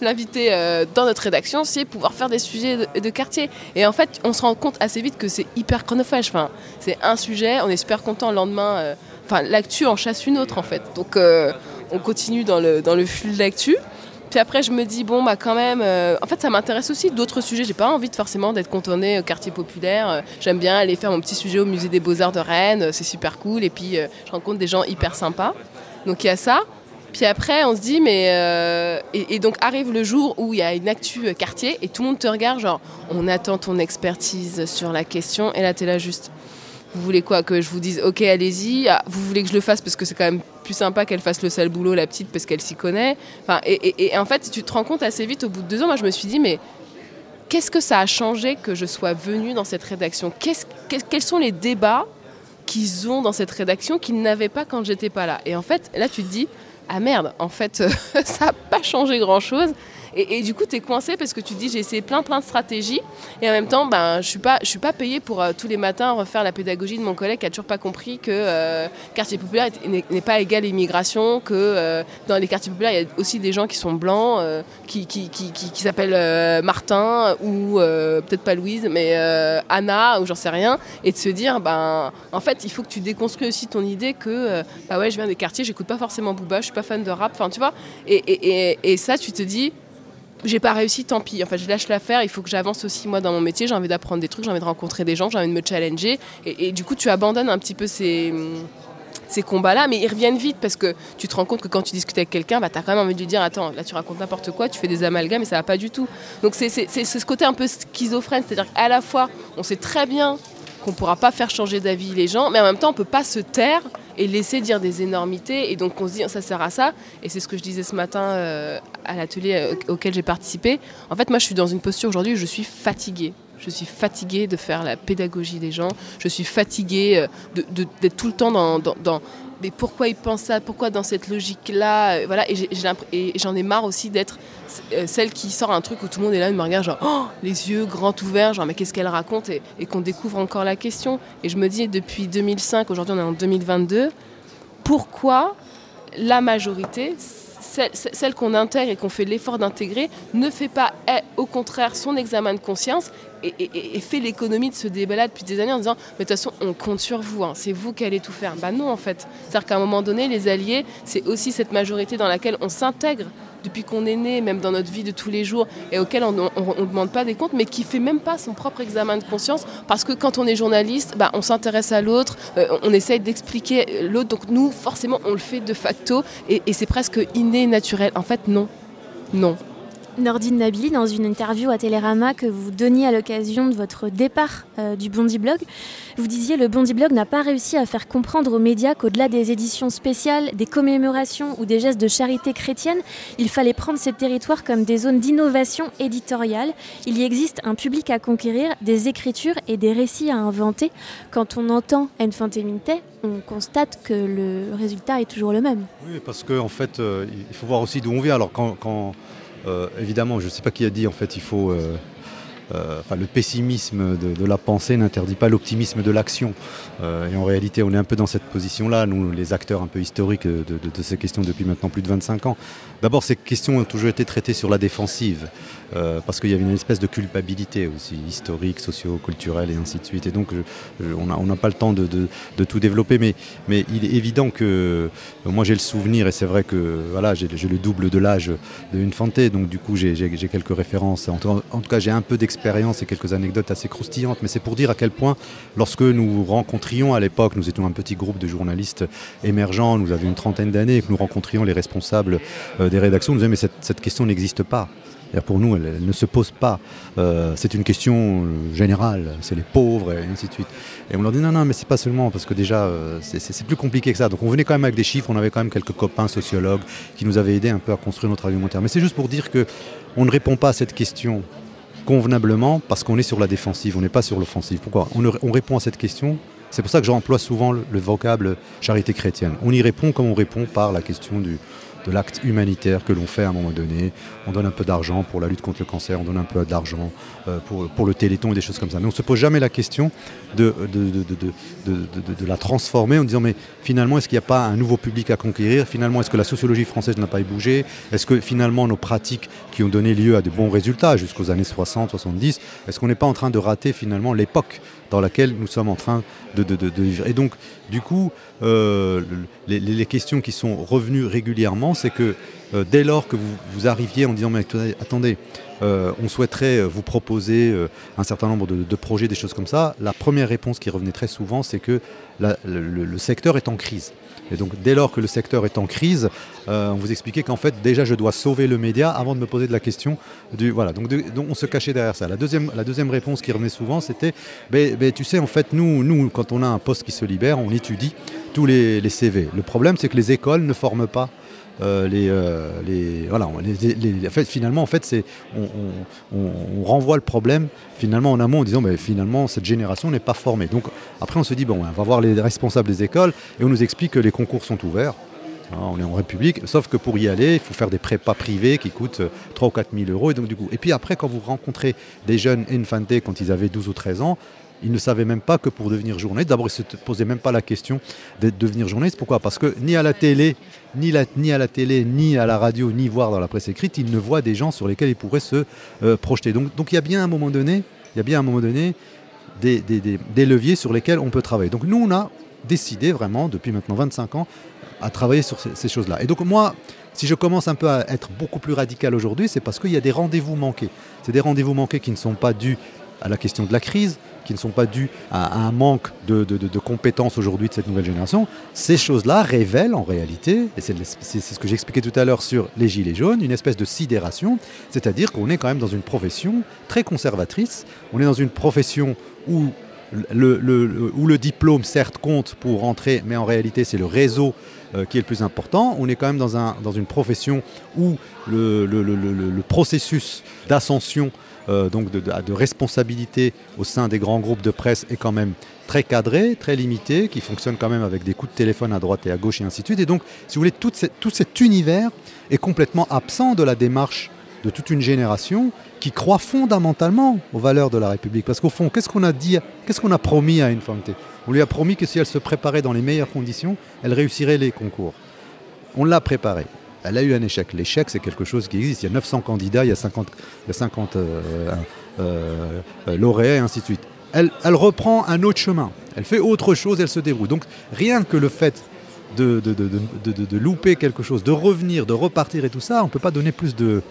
l'inviter euh, dans notre rédaction, c'est pouvoir faire des sujets de, quartier. Et en fait, on se rend compte assez vite que c'est hyper chronophage. Enfin, c'est un sujet, on est super content le lendemain. Euh, enfin, l'actu en chasse une autre en fait. Donc, euh, on continue dans le, dans le flux de l'actu. Puis après, je me dis, bon, bah quand même, en fait, ça m'intéresse aussi d'autres sujets. J'ai pas envie forcément d'être contonnée au quartier populaire. J'aime bien aller faire mon petit sujet au musée des Beaux-Arts de Rennes, c'est super cool. Et puis, je rencontre des gens hyper sympas. Donc, il y a ça. Puis après, on se dit, mais. Euh, et, donc arrive le jour où il y a une actu euh, quartier et tout le monde te regarde, genre, on attend ton expertise sur la question. Et là, tu es là juste. Vous voulez quoi Que je vous dise, ok, allez-y. Ah, vous voulez que je le fasse parce que c'est quand même plus sympa qu'elle fasse le sale boulot, la petite, parce qu'elle s'y connaît. Enfin, et, en fait, tu te rends compte assez vite, au bout de deux ans, moi, je me suis dit, mais qu'est-ce que ça a changé que je sois venue dans cette rédaction? Quels sont les débats qu'ils ont dans cette rédaction qu'ils n'avaient pas quand j'étais pas là? Et en fait, là, tu te dis, ah merde, en fait, ça n'a pas changé grand-chose. Et, du coup, tu es coincé parce que tu te dis j'ai essayé plein plein de stratégies et en même temps, ben, je suis, suis pas payée pour euh, tous les matins refaire la pédagogie de mon collègue qui a toujours pas compris que euh, quartier populaire n'est pas égal à immigration, que euh, dans les quartiers populaires, il y a aussi des gens qui sont blancs, qui, qui, qui, qui s'appellent Martin ou peut-être pas Louise, mais Anna ou j'en sais rien. Et de se dire, ben, en fait, il faut que tu déconstruis aussi ton idée que bah ouais, je viens des quartiers, j'écoute pas forcément Booba, je suis pas fan de rap, enfin tu vois. Et, et, et ça, tu te dis, j'ai pas réussi, tant pis. Enfin, je lâche l'affaire. Il faut que j'avance aussi moi dans mon métier. J'ai envie d'apprendre des trucs, j'ai envie de rencontrer des gens, j'ai envie de me challenger. Et, du coup, tu abandonnes un petit peu ces, ces combats-là, mais ils reviennent vite parce que tu te rends compte que quand tu discutes avec quelqu'un, bah, tu as quand même envie de lui dire Attends, là tu racontes n'importe quoi, tu fais des amalgames et ça va pas du tout. Donc c'est ce côté un peu schizophrène, c'est-à-dire qu'à la fois, on sait très bien qu'on pourra pas faire changer d'avis les gens, mais en même temps, on peut pas se taire et laisser dire des énormités. Et donc on se dit, ça sert à ça. Et c'est ce que je disais ce matin euh, à l'atelier euh, auquel j'ai participé. En fait, moi, je suis dans une posture aujourd'hui où je suis fatiguée. Je suis fatiguée de faire la pédagogie des gens. Je suis fatiguée euh, d'être tout le temps dans, mais pourquoi ils pensent ça? Pourquoi dans cette logique-là Voilà. Et j'en ai, marre aussi d'être celle qui sort un truc où tout le monde est là et me regarde genre oh, les yeux grands ouverts, genre mais qu'est-ce qu'elle raconte? Et, et qu'on découvre encore la question. Et je me dis depuis 2005, aujourd'hui on est en 2022, pourquoi la majorité, celle, qu'on intègre et qu'on fait l'effort d'intégrer, ne fait pas, au contraire, son examen de conscience et, fait l'économie de ce débat-là depuis des années en disant Mais de toute façon, on compte sur vous, hein, c'est vous qui allez tout faire. Bah non, en fait. C'est-à-dire qu'à un moment donné, les alliés, c'est aussi cette majorité dans laquelle on s'intègre depuis qu'on est né, même dans notre vie de tous les jours, et auquel on ne demande pas des comptes, mais qui fait même pas son propre examen de conscience, parce que quand on est journaliste, bah, on s'intéresse à l'autre, euh, on essaye d'expliquer l'autre, donc nous, forcément, on le fait de facto, et, et c'est presque inné, naturel. En fait, non. Non. Nordine Nabili, dans une interview à Télérama que vous donniez à l'occasion de votre départ euh, du Bondi Blog, vous disiez le Bondi Blog n'a pas réussi à faire comprendre aux médias qu'au-delà des éditions spéciales, des commémorations ou des gestes de charité chrétienne, il fallait prendre ces territoires comme des zones d'innovation éditoriale. Il y existe un public à conquérir, des écritures et des récits à inventer. Quand on entend Enfante Minte, on constate que le résultat est toujours le même. Oui, parce qu'en en fait, euh, il faut voir aussi d'où on vient. Alors quand, évidemment, je ne sais pas qui a dit, en fait, il faut euh, euh, enfin, le pessimisme de, la pensée n'interdit pas l'optimisme de l'action. Euh, et en réalité, on est un peu dans cette position-là, nous, les acteurs un peu historiques de, ces questions depuis maintenant plus de 25 ans. D'abord, ces questions ont toujours été traitées sur la défensive, euh, parce qu'il y avait une espèce de culpabilité aussi, historique, socio-culturelle et ainsi de suite. Et donc, on n'a pas le temps de, tout développer, mais, il est évident que moi j'ai le souvenir, et c'est vrai que voilà, j'ai le double de l'âge de Infante, donc du coup j'ai quelques références. En tout, cas, j'ai un peu d'expérience expérience et quelques anecdotes assez croustillantes, mais c'est pour dire à quel point, lorsque nous rencontrions à l'époque, nous étions un petit groupe de journalistes émergents, nous avions une trentaine d'années, et que nous rencontrions les responsables euh, des rédactions, nous disions mais cette, question n'existe pas. Pour nous, elle, ne se pose pas. Euh, c'est une question euh, générale, c'est les pauvres et ainsi de suite. Et on leur dit non, non, mais c'est pas seulement parce que déjà c'est plus compliqué que ça. Donc on venait quand même avec des chiffres, on avait quand même quelques copains sociologues qui nous avaient aidé un peu à construire notre argumentaire. Mais c'est juste pour dire que on ne répond pas à cette question convenablement parce qu'on est sur la défensive, on n'est pas sur l'offensive. Pourquoi? On, répond à cette question. C'est pour ça que j'emploie souvent le vocable charité chrétienne. On y répond comme on répond par la question du, de l'acte humanitaire que l'on fait à un moment donné. On donne un peu d'argent pour la lutte contre le cancer, on donne un peu d'argent euh, pour, pour, le téléthon et des choses comme ça. Mais on ne se pose jamais la question de, de, de, la transformer en disant mais finalement est-ce qu'il n'y a pas un nouveau public à conquérir? Finalement est-ce que la sociologie française n'a pas bougé? Est-ce que finalement nos pratiques qui ont donné lieu à de bons résultats jusqu'aux années 60, 70, est-ce qu'on n'est pas en train de rater finalement l'époque dans laquelle nous sommes en train de, vivre. Et donc, du coup, euh, les, questions qui sont revenues régulièrement, c'est que euh, dès lors que vous, arriviez en disant, mais attendez, euh, on souhaiterait vous proposer un certain nombre de, projets, des choses comme ça, la première réponse qui revenait très souvent, c'est que le secteur est en crise. Et donc dès lors que le secteur est en crise, euh, on vous expliquait qu'en fait déjà je dois sauver le média avant de me poser de la question du voilà. Donc, on se cachait derrière ça. La deuxième, réponse qui revenait souvent c'était ben, ben, tu sais en fait nous, quand on a un poste qui se libère, on étudie tous les CV. Le problème c'est que les écoles ne forment pas les, les, voilà, finalement, en fait, c'est, on, renvoie le problème finalement en amont en disant, mais finalement, cette génération n'est pas formée. Donc après, on se dit, bon, on va voir les responsables des écoles et on nous explique que les concours sont ouverts. Hein, on est en République, sauf que pour y aller, il faut faire des prépas privés qui coûtent 3 ou 4 000 euros. Et, donc, du coup, et puis après, quand vous rencontrez des jeunes infante quand ils avaient 12 ou 13 ans, ils ne savaient même pas que pour devenir journaliste, d'abord ils ne se posaient même pas la question de devenir journaliste. Pourquoi? Parce que ni à la télé, ni, à la télé, ni à la radio, ni voir dans la presse écrite, ils ne voient des gens sur lesquels ils pourraient se euh, projeter. Donc, donc il y a bien un moment donné, il y a bien un moment donné des, des, leviers sur lesquels on peut travailler. Donc nous, on a décidé vraiment, depuis maintenant 25 ans, à travailler sur ces, choses-là. Et donc moi, si je commence un peu à être beaucoup plus radical aujourd'hui, c'est parce qu'il y a des rendez-vous manqués. C'est des rendez-vous manqués qui ne sont pas dus à la question de la crise, qui ne sont pas dus à, un manque de, compétences aujourd'hui de cette nouvelle génération. Ces choses-là révèlent en réalité, et c'est ce que j'expliquais tout à l'heure sur les gilets jaunes, une espèce de sidération, c'est-à-dire qu'on est quand même dans une profession très conservatrice, on est dans une profession où le, diplôme certes compte pour rentrer, mais en réalité c'est le réseau euh, qui est le plus important. On est quand même dans, un, dans une profession où le processus d'ascension, euh, donc de, responsabilité au sein des grands groupes de presse est quand même très cadré, très limité, qui fonctionne quand même avec des coups de téléphone à droite et à gauche et ainsi de suite. Et donc, si vous voulez, tout, tout cet univers est complètement absent de la démarche de toute une génération qui croit fondamentalement aux valeurs de la République. Parce qu'au fond, qu'est-ce qu'on a dit, qu'est-ce qu'on a promis à Infante On lui a promis que si elle se préparait dans les meilleures conditions, elle réussirait les concours. On l'a préparée. Elle a eu un échec. L'échec, c'est quelque chose qui existe. Il y a 900 candidats, il y a 50, il 50 euh, euh, euh, lauréats et ainsi de suite. Elle, reprend un autre chemin. Elle fait autre chose, elle se débrouille. Donc rien que le fait de, louper quelque chose, de revenir, de repartir et tout ça, on ne peut pas donner plus de,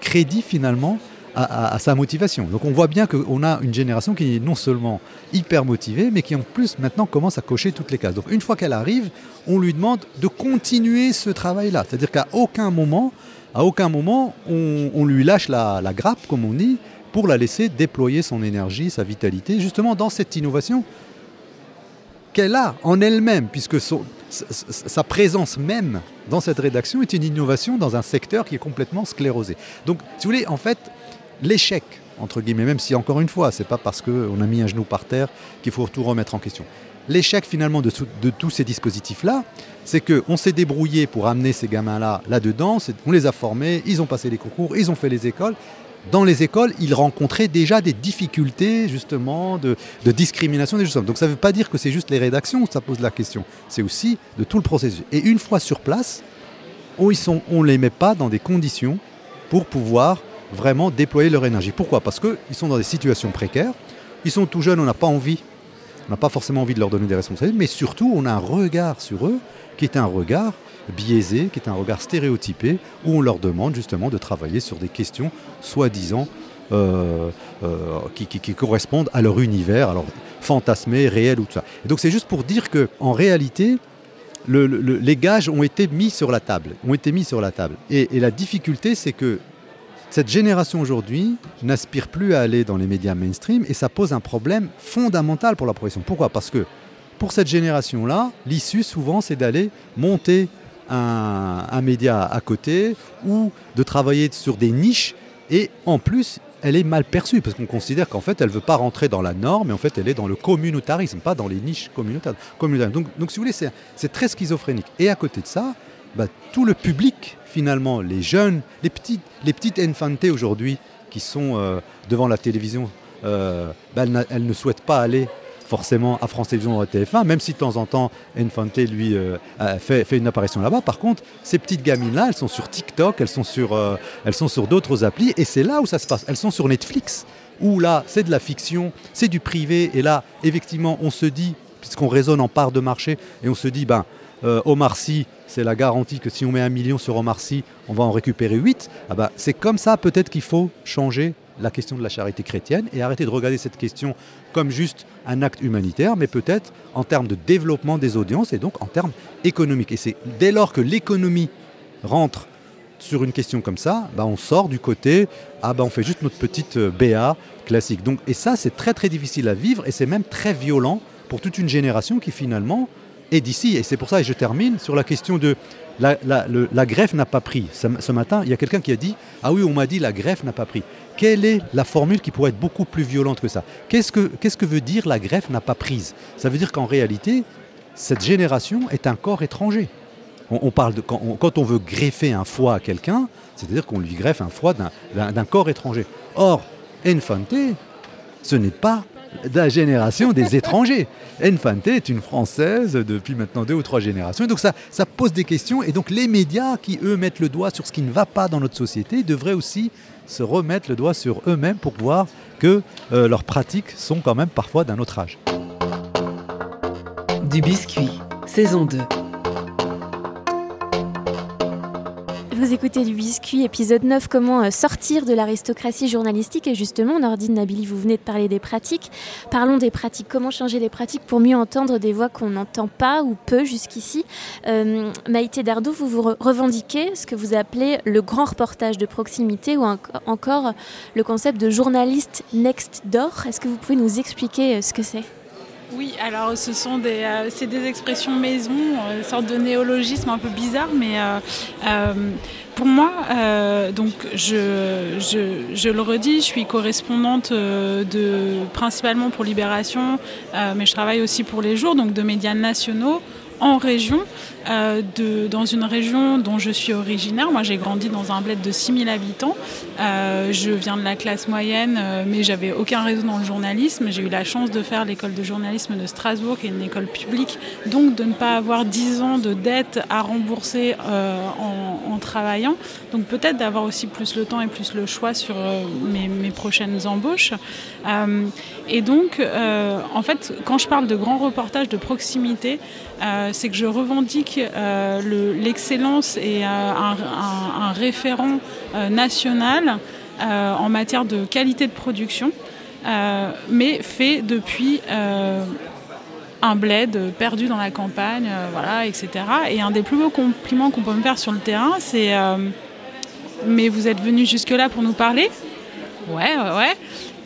crédit finalement à, sa motivation. Donc on voit bien qu'on a une génération qui est non seulement hyper motivée, mais qui en plus maintenant commence à cocher toutes les cases. Donc une fois qu'elle arrive, on lui demande de continuer ce travail-là. C'est-à-dire qu'à aucun moment, à aucun moment, on, lui lâche la, la, grappe, comme on dit, pour la laisser déployer son énergie, sa vitalité, justement dans cette innovation qu'elle a en elle-même, puisque sa présence même dans cette rédaction est une innovation dans un secteur qui est complètement sclérosé. Donc, si vous voulez, en fait, l'échec, entre guillemets, même si encore une fois, c'est pas parce qu'on a mis un genou par terre qu'il faut tout remettre en question. L'échec finalement de, tous ces dispositifs-là, c'est qu'on s'est débrouillé pour amener ces gamins-là là-dedans, on les a formés, ils ont passé les concours, ils ont fait les écoles, dans les écoles, ils rencontraient déjà des difficultés justement de, discrimination des choses. Donc ça ne veut pas dire que c'est juste les rédactions ça pose la question, c'est aussi de tout le processus. Et une fois sur place, on ne les met pas dans des conditions pour pouvoir vraiment déployer leur énergie. Pourquoi? Parce qu'ils sont dans des situations précaires, ils sont tout jeunes, on n'a pas envie, on n'a pas forcément envie de leur donner des responsabilités, mais surtout on a un regard sur eux qui est un regard biaisé, qui est un regard stéréotypé, où on leur demande justement de travailler sur des questions soi-disant euh, euh, qui, correspondent à leur univers, alors fantasmé, réel ou tout ça. Et donc c'est juste pour dire que en réalité, les gages ont été mis sur la table, ont été mis sur la table. Et, et la difficulté, c'est que cette génération aujourd'hui n'aspire plus à aller dans les médias mainstream et ça pose un problème fondamental pour la profession. Pourquoi? Parce que pour cette génération-là, l'issue souvent c'est d'aller monter un, média à côté ou de travailler sur des niches. Et en plus, elle est mal perçue parce qu'on considère qu'en fait, elle ne veut pas rentrer dans la norme, mais en fait, elle est dans le communautarisme, pas dans les niches communautaires. Donc, donc si vous voulez, c'est très schizophrénique. Et à côté de ça, bah, tout le public, finalement, les jeunes, les petites, les petites aujourd'hui qui sont euh, devant la télévision, euh, bah, elles, ne souhaitent pas aller forcément à France Télévisions ou à TF1, même si de temps en temps Infante lui euh, fait, une apparition là-bas. Par contre, ces petites gamines-là, elles sont sur TikTok, elles sont sur, sur d'autres applis, et c'est là où ça se passe. Elles sont sur Netflix, où là, c'est de la fiction, c'est du privé, et là, effectivement, on se dit, puisqu'on raisonne en part de marché, et on se dit, ben, euh, Omar c'est la garantie que si on met un million sur Omar Sy, on va en récupérer 8. Ah ben, c'est comme ça peut-être qu'il faut changer la question de la charité chrétienne et arrêter de regarder cette question comme juste un acte humanitaire, mais peut-être en termes de développement des audiences et donc en termes économiques. Et c'est dès lors que l'économie rentre sur une question comme ça, bah on sort du côté ah bah on fait juste notre petite euh, BA classique. Donc et ça c'est très très difficile à vivre et c'est même très violent pour toute une génération qui finalement est d'ici. Et c'est pour ça, et je termine sur la question de la, greffe n'a pas pris. Ce, matin, il y a quelqu'un qui a dit Ah oui, on m'a dit la greffe n'a pas pris. Quelle est la formule qui pourrait être beaucoup plus violente que ça? Qu'est-ce que, qu'est-ce que veut dire la greffe n'a pas prise? Ça veut dire qu'en réalité, cette génération est un corps étranger. On, parle de, quand, on, veut greffer un foie à quelqu'un, c'est-à-dire qu'on lui greffe un foie d'un, corps étranger. Or, Infante, ce n'est pas de la génération des étrangers. Infante est une Française depuis maintenant deux ou trois générations. Donc ça, ça pose des questions. Et donc les médias qui, eux, mettent le doigt sur ce qui ne va pas dans notre société devraient aussi se remettre le doigt sur eux-mêmes pour voir que euh, leurs pratiques sont quand même parfois d'un autre âge. Du biscuit, saison 2. Vous écoutez du biscuit, épisode 9, comment euh, sortir de l'aristocratie journalistique. Et justement, Nordine Nabili, vous venez de parler des pratiques. Parlons des pratiques. Comment changer les pratiques pour mieux entendre des voix qu'on n'entend pas ou peu jusqu'ici? Euh, Maïté Dardou, vous vous revendiquez ce que vous appelez le grand reportage de proximité ou encore le concept de journaliste next door. Est-ce que vous pouvez nous expliquer euh, ce que c'est? Oui, alors ce sont des, euh, c'est des expressions maison, euh, une sorte de néologisme un peu bizarre, mais euh, pour moi, donc je, je, le redis, je suis correspondante de, principalement pour Libération, mais je travaille aussi pour les jours, donc de médias nationaux en région, euh, dans une région dont je suis originaire. Moi, j'ai grandi dans un bled de 6000 habitants. Euh, je viens de la classe moyenne, euh, mais j'avais aucun réseau dans le journalisme. J'ai eu la chance de faire l'école de journalisme de Strasbourg, qui est une école publique, donc de ne pas avoir 10 ans de dettes à rembourser en, en, travaillant. Donc peut-être d'avoir aussi plus le temps et plus le choix sur mes, mes, prochaines embauches. et donc, en fait, quand je parle de grands reportages de proximité, c'est que je revendique euh, l'excellence et euh, un, référent euh, national en matière de qualité de production, mais fait depuis un bled perdu dans la campagne, voilà, etc. Et un des plus beaux compliments qu'on peut me faire sur le terrain, c'est Mais vous êtes venu jusque-là pour nous parler? Ouais, ouais, ouais.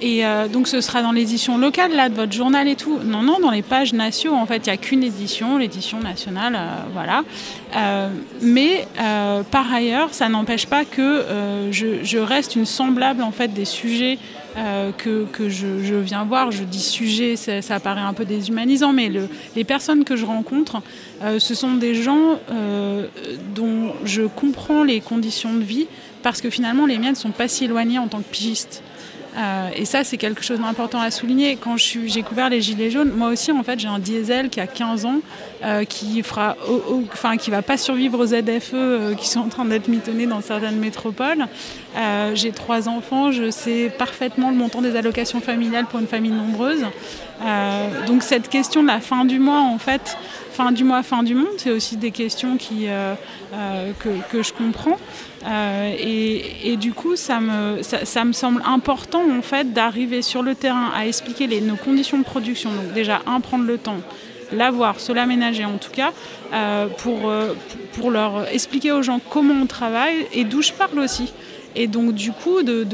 Et euh, donc ce sera dans l'édition locale là de votre journal et tout. Non, non, dans les pages nationaux en fait, il n'y a qu'une édition, l'édition nationale, euh, voilà. Euh, mais par ailleurs, ça n'empêche pas que je, reste une semblable en fait des sujets que, je, viens voir. Je dis sujet, ça, paraît un peu déshumanisant, mais le, les personnes que je rencontre, ce sont des gens dont je comprends les conditions de vie parce que finalement les miennes ne sont pas si éloignées en tant que pigistes. Euh, et ça, c'est quelque chose d'important à souligner. Quand j'ai couvert les Gilets jaunes, moi aussi, en fait, j'ai un diesel qui a 15 ans, euh, qui fera, enfin, qui va pas survivre aux ZFE euh, qui sont en train d'être mitonnés dans certaines métropoles. J'ai trois enfants, je sais parfaitement le montant des allocations familiales pour une famille nombreuse. donc cette question de la fin du mois, en fait, fin du mois, fin du monde, c'est aussi des questions qui, que, que, je comprends. Euh, et, du coup, ça me, ça, me semble important en fait d'arriver sur le terrain à expliquer nos conditions de production. Donc déjà, un, prendre le temps, l'avoir, se l'aménager en tout cas, euh, pour, euh, pour leur expliquer aux gens comment on travaille et d'où je parle aussi. Et donc du coup, de,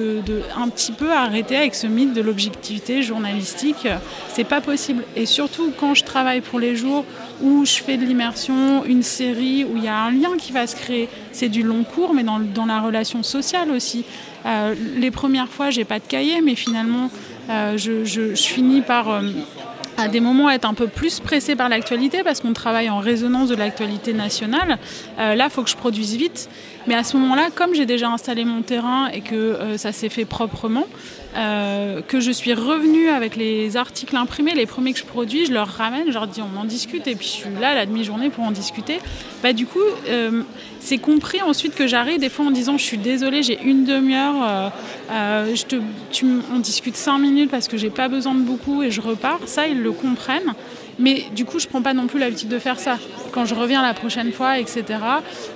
un petit peu arrêter avec ce mythe de l'objectivité journalistique, c'est pas possible. Et surtout quand je travaille pour les jours où je fais de l'immersion, une série où il y a un lien qui va se créer, c'est du long cours, mais dans, la relation sociale aussi. Euh, les premières fois, j'ai pas de cahier, mais finalement, euh, je, finis par euh, à des moments être un peu plus pressé par l'actualité parce qu'on travaille en résonance de l'actualité nationale. là, il faut que je produise vite. Mais à ce moment-là, comme j'ai déjà installé mon terrain et que euh, ça s'est fait proprement, euh, que je suis revenue avec les articles imprimés, les premiers que je produis, je leur ramène, je leur dis on en discute et puis je suis là la demi-journée pour en discuter. Bah, du coup, euh, c'est compris ensuite que j'arrive des fois en disant je suis désolée, j'ai une demi-heure, te, on discute cinq minutes parce que j'ai pas besoin de beaucoup et je repars. Ça, ils le comprennent. Mais du coup, je prends pas non plus l'habitude de faire ça. Quand je reviens la prochaine fois, etc.,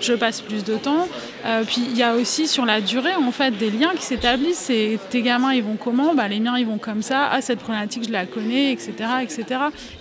je passe plus de temps. Euh, puis il y a aussi sur la durée, en fait, des liens qui s'établissent. Et tes gamins, ils vont comment? Bah, Les miens, ils vont comme ça. Ah, cette problématique, je la connais, etc. etc.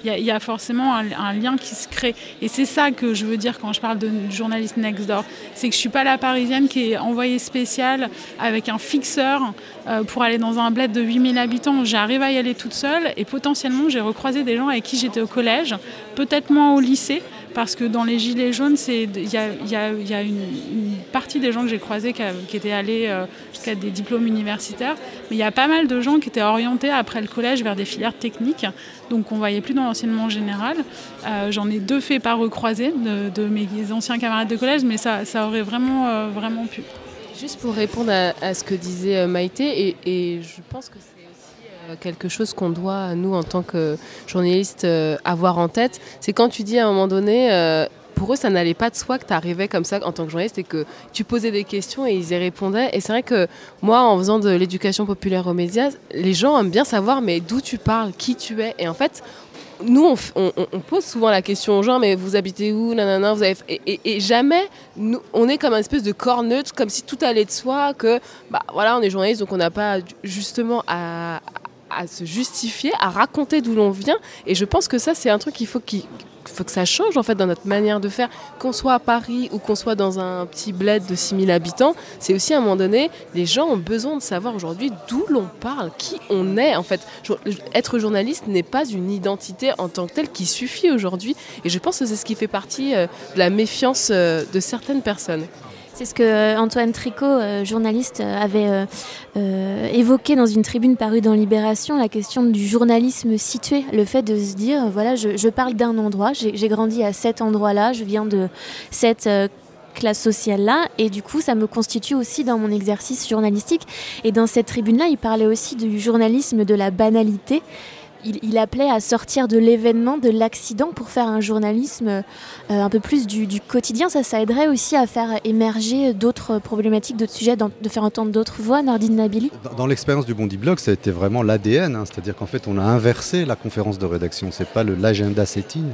Il y, a forcément un, lien qui se crée. Et c'est ça que je veux dire quand je parle de journaliste next door. C'est que je suis pas la parisienne qui est envoyée spéciale avec un fixeur euh, pour aller dans un bled de 8000 habitants. J'arrive à y aller toute seule et potentiellement, j'ai recroisé des gens avec qui j'étais collège, peut-être moins au lycée, parce que dans les Gilets jaunes, il y a, une, partie des gens que j'ai croisés qui, étaient allés euh, jusqu'à des diplômes universitaires, mais il y a pas mal de gens qui étaient orientés après le collège vers des filières techniques, donc on voyait plus dans l'enseignement général. Euh, j'en ai deux faits par recroiser de, mes anciens camarades de collège, mais ça, aurait vraiment, euh, vraiment pu. Juste pour répondre à, ce que disait Maïté, et, je pense que c'est quelque chose qu'on doit, nous, en tant que journalistes, avoir en tête, c'est quand tu dis à un moment donné, pour eux, ça n'allait pas de soi que tu arrivais comme ça en tant que journaliste et que tu posais des questions et ils y répondaient. Et c'est vrai que moi, en faisant de l'éducation populaire aux médias, les gens aiment bien savoir mais d'où tu parles, qui tu es. Et en fait, nous, on, pose souvent la question aux gens, mais vous habitez où nanana, vous avez... et, jamais, on est comme un espèce de corps neutre, comme si tout allait de soi, que, bah voilà, on est journaliste, donc on n'a pas justement à, à se justifier, à raconter d'où l'on vient. Et je pense que ça, c'est un truc qu'il faut faut que ça change en fait dans notre manière de faire. Qu'on soit à Paris ou qu'on soit dans un petit bled de 6000 habitants, c'est aussi à un moment donné, les gens ont besoin de savoir aujourd'hui d'où l'on parle, qui on est en fait. Être journaliste n'est pas une identité en tant que telle qui suffit aujourd'hui. Et je pense que c'est ce qui fait partie euh, de la méfiance euh, de certaines personnes. C'est ce que euh, Antoine Tricot, euh, journaliste, euh, avait évoqué dans une tribune parue dans Libération, la question du journalisme situé, le fait de se dire, voilà, je, parle d'un endroit, j'ai grandi à cet endroit-là, je viens de cette classe sociale-là, et du coup, ça me constitue aussi dans mon exercice journalistique. Et dans cette tribune-là, il parlait aussi du journalisme de la banalité il, appelait à sortir de l'événement, de l'accident, pour faire un journalisme euh, un peu plus du, quotidien. Ça, ça aiderait aussi à faire émerger d'autres problématiques, d'autres sujets, de faire entendre d'autres voix, Nardine Nabili Dans, l'expérience du Bondi Blog, ça a été vraiment l'ADN, hein. c'est-à-dire qu'en fait, on a inversé la conférence de rédaction. C'est pas l'agenda setting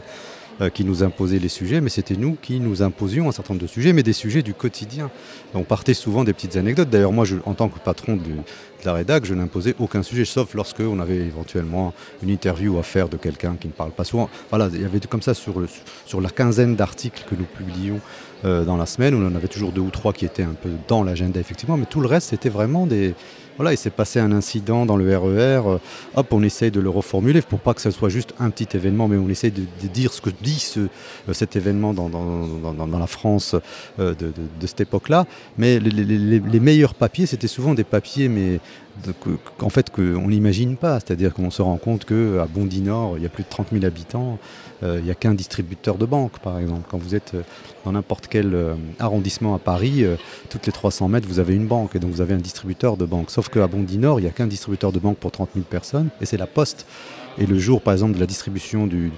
euh, qui nous imposait les sujets, mais c'était nous qui nous imposions un certain nombre de sujets, mais des sujets du quotidien. On partait souvent des petites anecdotes. D'ailleurs, moi, en tant que patron la rédac, je n'imposais aucun sujet, sauf lorsque on avait éventuellement une interview à faire de quelqu'un qui ne parle pas souvent. Voilà, il y avait comme ça sur, sur la quinzaine d'articles que nous publions euh, dans la semaine, on en avait toujours deux ou trois qui étaient un peu dans l'agenda, effectivement, mais tout le reste, c'était vraiment des, voilà, il s'est passé un incident dans le RER. E hop, on essaye de le reformuler pour pas que ce soit juste un petit événement, mais on essaye de, dire ce que dit euh, cet événement dans, dans, la France euh, de, cette époque-là. Mais les, meilleurs papiers, c'était souvent des papiers, mais qu'en fait qu'on n'imagine pas. C'est-à-dire qu'on se rend compte qu'à Bondy Nord, il y a plus de 30 000 habitants, il n'y a qu'un distributeur de banque, par exemple. Quand vous êtes dans n'importe quel arrondissement à Paris, toutes les 300 mètres, vous avez une banque, et donc vous avez un distributeur de banque. Sauf qu'à Bondy Nord, il n'y a qu'un distributeur de banque pour 30 000 personnes, et c'est la Poste. Et le jour, par exemple, de la distribution, du,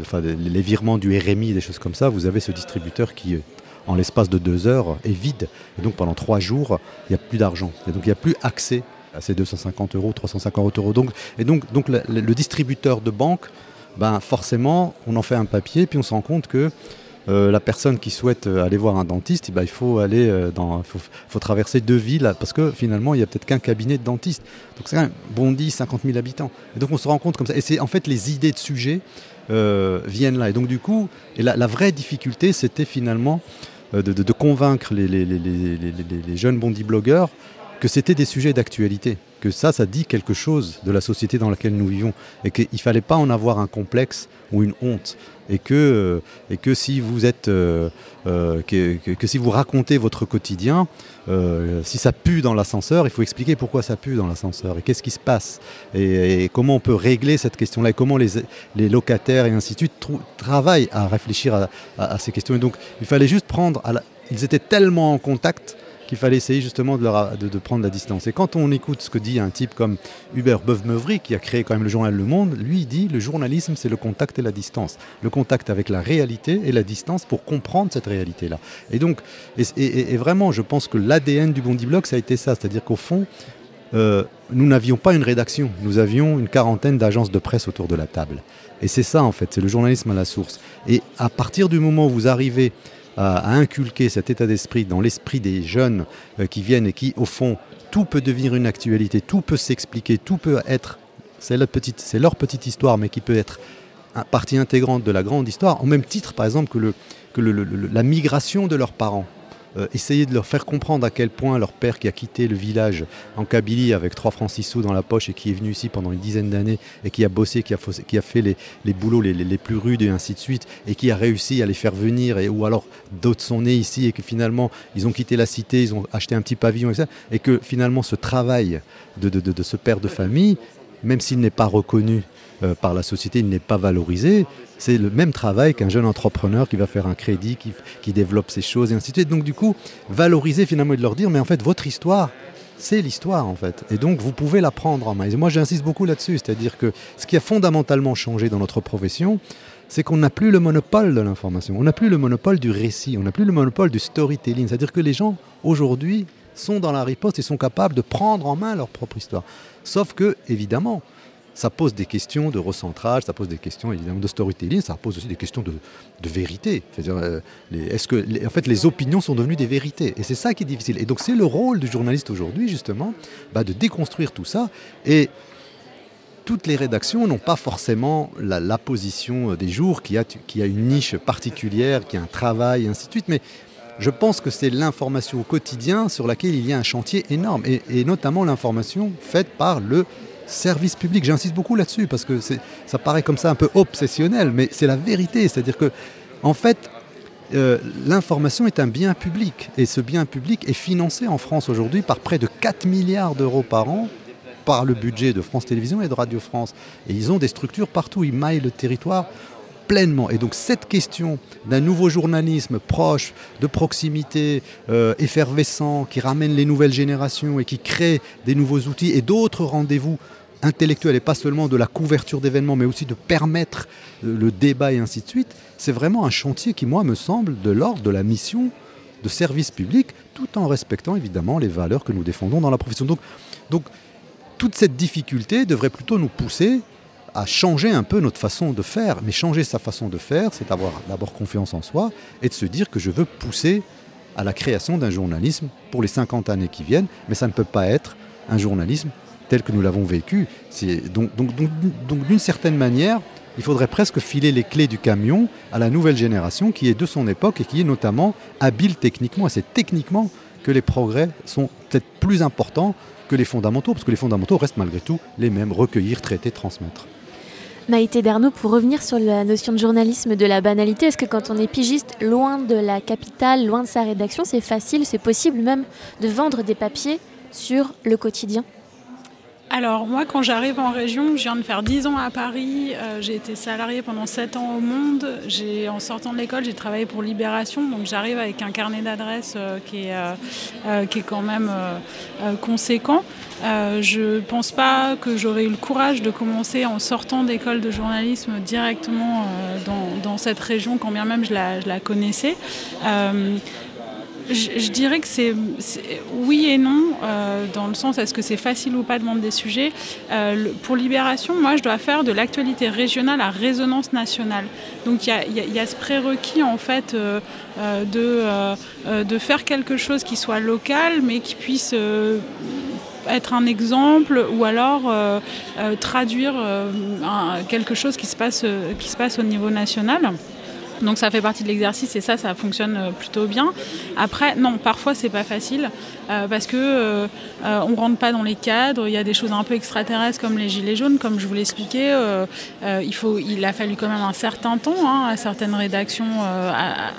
enfin, les virements du RMI, des choses comme ça, vous avez ce distributeur qui, en l'espace de deux heures, est vide. Et donc pendant trois jours, il n'y a plus d'argent. Et donc il n'y a plus accès à ces 250 euros, 350 euros. Donc, et donc, donc le, distributeur de banque, ben forcément, on en fait un papier, puis on se rend compte que euh, la personne qui souhaite euh, aller voir un dentiste, eh ben, il faut aller euh, faut, traverser deux villes parce que finalement il y a peut-être qu'un cabinet de dentiste. Donc c'est quand même Bondy, 50 000 habitants. Et donc on se rend compte comme ça. Et c'est en fait les idées de sujet viennent là. Et donc du coup, et la, vraie difficulté, c'était finalement de, convaincre les, les jeunes Bondy blogueurs que c'était des sujets d'actualité, que ça, ça dit quelque chose de la société dans laquelle nous vivons, et qu'il ne fallait pas en avoir un complexe ou une honte, et que, euh, et que si vous êtes, euh, euh, que, si vous racontez votre quotidien, si ça pue dans l'ascenseur, il faut expliquer pourquoi ça pue dans l'ascenseur, et qu'est-ce qui se passe, et, comment on peut régler cette question-là, et comment les, locataires et ainsi de suite travaillent à réfléchir à, ces questions. Et donc, il fallait juste prendre, ils étaient tellement en contact qu'il fallait essayer justement de, leur, de, prendre la distance. Et quand on écoute ce que dit un type comme Hubert Beuve-Meuvry, qui a créé quand même le journal Le Monde, lui dit le journalisme c'est le contact et la distance. Le contact avec la réalité et la distance pour comprendre cette réalité-là. Et donc, et, vraiment, je pense que l'ADN du Bondi Blog, ça a été ça. C'est-à-dire qu'au fond, euh, nous n'avions pas une rédaction, nous avions une quarantaine d'agences de presse autour de la table. Et c'est ça en fait, c'est le journalisme à la source. Et à partir du moment où vous arrivez à, inculquer cet état d'esprit dans l'esprit des jeunes euh, qui viennent et qui, au fond, tout peut devenir une actualité, tout peut s'expliquer, tout peut être, c'est leur, petite, histoire, mais qui peut être partie intégrante de la grande histoire, au même titre, par exemple, que, la migration de leurs parents. Euh, essayer de leur faire comprendre à quel point leur père qui a quitté le village en Kabylie avec 3 francs 6 sous dans la poche et qui est venu ici pendant une dizaine d'années et qui a bossé, qui a, fait les, les boulots les, plus rudes et ainsi de suite et qui a réussi à les faire venir et, ou alors d'autres sont nés ici et que finalement ils ont quitté la cité, ils ont acheté un petit pavillon et ça et que finalement ce travail de ce père de famille, même s'il n'est pas reconnu euh, par la société, il n'est pas valorisé. C'est le même travail qu'un jeune entrepreneur qui va faire un crédit, qui, développe ses choses et ainsi de suite. Donc du coup, valoriser finalement et de leur dire, mais en fait, votre histoire, c'est l'histoire en fait. Et donc vous pouvez la prendre en main. Et moi j'insiste beaucoup là-dessus, c'est-à-dire que ce qui a fondamentalement changé dans notre profession, c'est qu'on n'a plus le monopole de l'information, on n'a plus le monopole du récit, on n'a plus le monopole du storytelling. C'est-à-dire que les gens aujourd'hui sont dans la riposte et sont capables de prendre en main leur propre histoire. Sauf que, évidemment, ça pose des questions de recentrage, ça pose des questions évidemment de storytelling, ça pose aussi des questions de, vérité. C'est-à-dire, euh, est-ce que, les, en fait, les opinions sont devenues des vérités? Et c'est ça qui est difficile. Et donc, c'est le rôle du journaliste aujourd'hui, justement, bah, de déconstruire tout ça. Et toutes les rédactions n'ont pas forcément la, position des jours qui a, qui a une niche particulière, qui a un travail, et ainsi de suite. Mais je pense que c'est l'information au quotidien sur laquelle il y a un chantier énorme, et, et notamment l'information faite par le service public. J'insiste beaucoup là-dessus parce que ça paraît comme ça un peu obsessionnel, mais c'est la vérité. C'est-à-dire que, en fait, euh, l'information est un bien public et ce bien public est financé en France aujourd'hui par près de 4 milliards d'euros par an par le budget de France Télévisions et de Radio France. Et ils ont des structures partout, ils maillent le territoire Et donc cette question d'un nouveau journalisme proche, de proximité, euh, effervescent, qui ramène les nouvelles générations et qui crée des nouveaux outils et d'autres rendez-vous intellectuels et pas seulement de la couverture d'événements, mais aussi de permettre le débat et ainsi de suite, c'est vraiment un chantier qui, moi, me semble de l'ordre de la mission de service public, tout en respectant évidemment les valeurs que nous défendons dans la profession. Donc, donc toute cette difficulté devrait plutôt nous pousser à changer un peu notre façon de faire. Mais changer sa façon de faire, c'est avoir d'abord confiance en soi et de se dire que je veux pousser à la création d'un journalisme pour les 50 années qui viennent, mais ça ne peut pas être un journalisme tel que nous l'avons vécu. Donc, donc, donc, d'une certaine manière, il faudrait presque filer les clés du camion à la nouvelle génération qui est de son époque et qui est notamment habile techniquement. Et c'est techniquement que les progrès sont peut-être plus importants que les fondamentaux, parce que les fondamentaux restent malgré tout les mêmes, recueillir, traiter, transmettre. Maïté Darnaud, pour revenir sur la notion de journalisme de la banalité, est-ce que quand on est pigiste loin de la capitale, loin de sa rédaction, c'est facile, c'est possible même de vendre des papiers sur le quotidien? Alors moi quand j'arrive en région, je viens de faire 10 ans à Paris, euh, j'ai été salarié pendant 7 ans au Monde, en sortant de l'école j'ai travaillé pour Libération, donc j'arrive avec un carnet d'adresses euh, qui, euh, euh, qui, est quand même conséquent. je ne pense pas que j'aurais eu le courage de commencer en sortant d'école de journalisme directement dans, cette région quand bien même je la connaissais je, dirais que c'est oui et non, euh, dans le sens est-ce que c'est facile ou pas de vendre des sujets? Euh, pour Libération, moi, je dois faire de l'actualité régionale à résonance nationale. Donc il y, a, ce prérequis en fait euh, de, de faire quelque chose qui soit local, mais qui puisse être un exemple ou alors traduire quelque chose qui se passe, qui se passe au niveau national. Donc ça fait partie de l'exercice et ça, ça fonctionne plutôt bien. Après, non, parfois c'est pas facile euh, parce que euh, euh, on rentre pas dans les cadres. Il y a des choses un peu extraterrestres comme les gilets jaunes, comme je vous l'expliquais. Euh, euh, il faut, il a fallu quand même un certain temps hein, à certaines rédactions euh,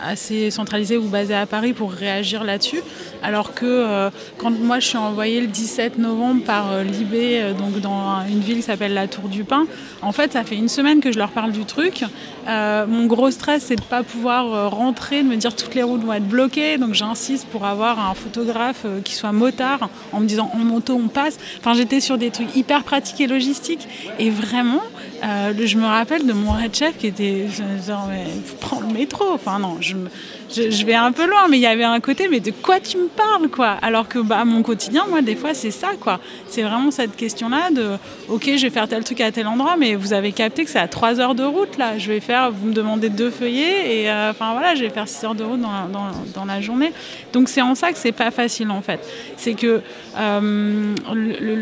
assez centralisées ou basées à Paris pour réagir là-dessus. Alors que euh, quand moi je suis envoyée le 17 novembre par euh, Libé, euh, donc dans une ville qui s'appelle la Tour du Pin, en fait ça fait une semaine que je leur parle du truc. Euh, mon gros stress c'est de pas pouvoir euh, rentrer, de me dire toutes les routes vont être bloquées, donc j'insiste pour avoir un photographe qui soit motard en me disant en moto on passe. Enfin j'étais sur des trucs hyper pratiques et logistiques et vraiment je me rappelle de mon red chef qui était genre mais prends le métro. Enfin non je me je, vais un peu loin, mais il y avait un côté, mais de quoi tu me parles, quoi? Alors que bah, mon quotidien, moi, des fois, c'est ça, quoi. C'est vraiment cette question-là de, ok, je vais faire tel truc à tel endroit, mais vous avez capté que c'est à 3 heures de route, là. Je vais faire, vous me demandez deux feuillets, et euh, enfin euh, voilà, je vais faire 6 heures de route dans la, dans, la journée. Donc c'est en ça que c'est pas facile, en fait. C'est que euh,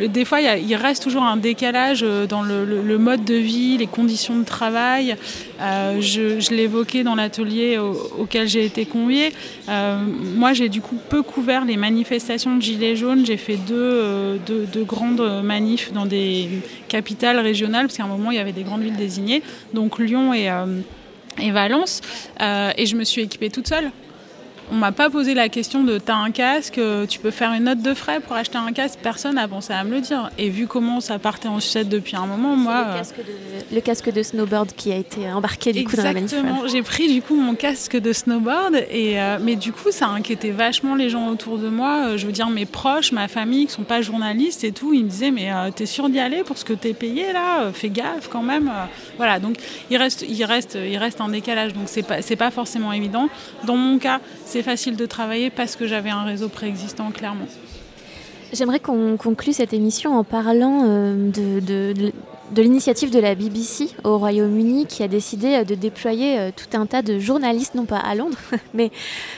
des fois, il reste toujours un décalage dans le, mode de vie, les conditions de travail. je, l'évoquais dans l'atelier auquel j'ai été conviée. moi, j'ai du coup peu couvert les manifestations de Gilets jaunes. J'ai fait deux, deux, grandes manifs dans des capitales régionales, parce qu'à un moment, il y avait des grandes villes désignées, donc Lyon et, et Valence. et je me suis équipée toute seule on m'a pas posé la question de t'as un casque, euh, tu peux faire une note de frais pour acheter un casque? Personne n'a pensé à me le dire. Et vu comment ça partait en sucette depuis un moment, moi. Le casque, de, le casque, de, snowboard qui a été embarqué du coup dans la manif. Exactement. J'ai pris du coup mon casque de snowboard et euh, mais du coup ça inquiétait vachement les gens autour de moi. Euh, je veux dire mes proches, ma famille qui sont pas journalistes et tout, ils me disaient mais t'es sûr d'y aller pour ce que t'es payé là? Fais gaffe quand même. voilà donc il reste il reste il reste un décalage donc c'est pas c'est pas forcément évident. Dans mon cas c'est facile de travailler parce que j'avais un réseau préexistant, clairement. J'aimerais qu'on conclue cette émission en parlant euh, de, de, l'initiative de la BBC au Royaume-Uni qui a décidé euh, de déployer euh, tout un tas de journalistes, non pas à Londres, mais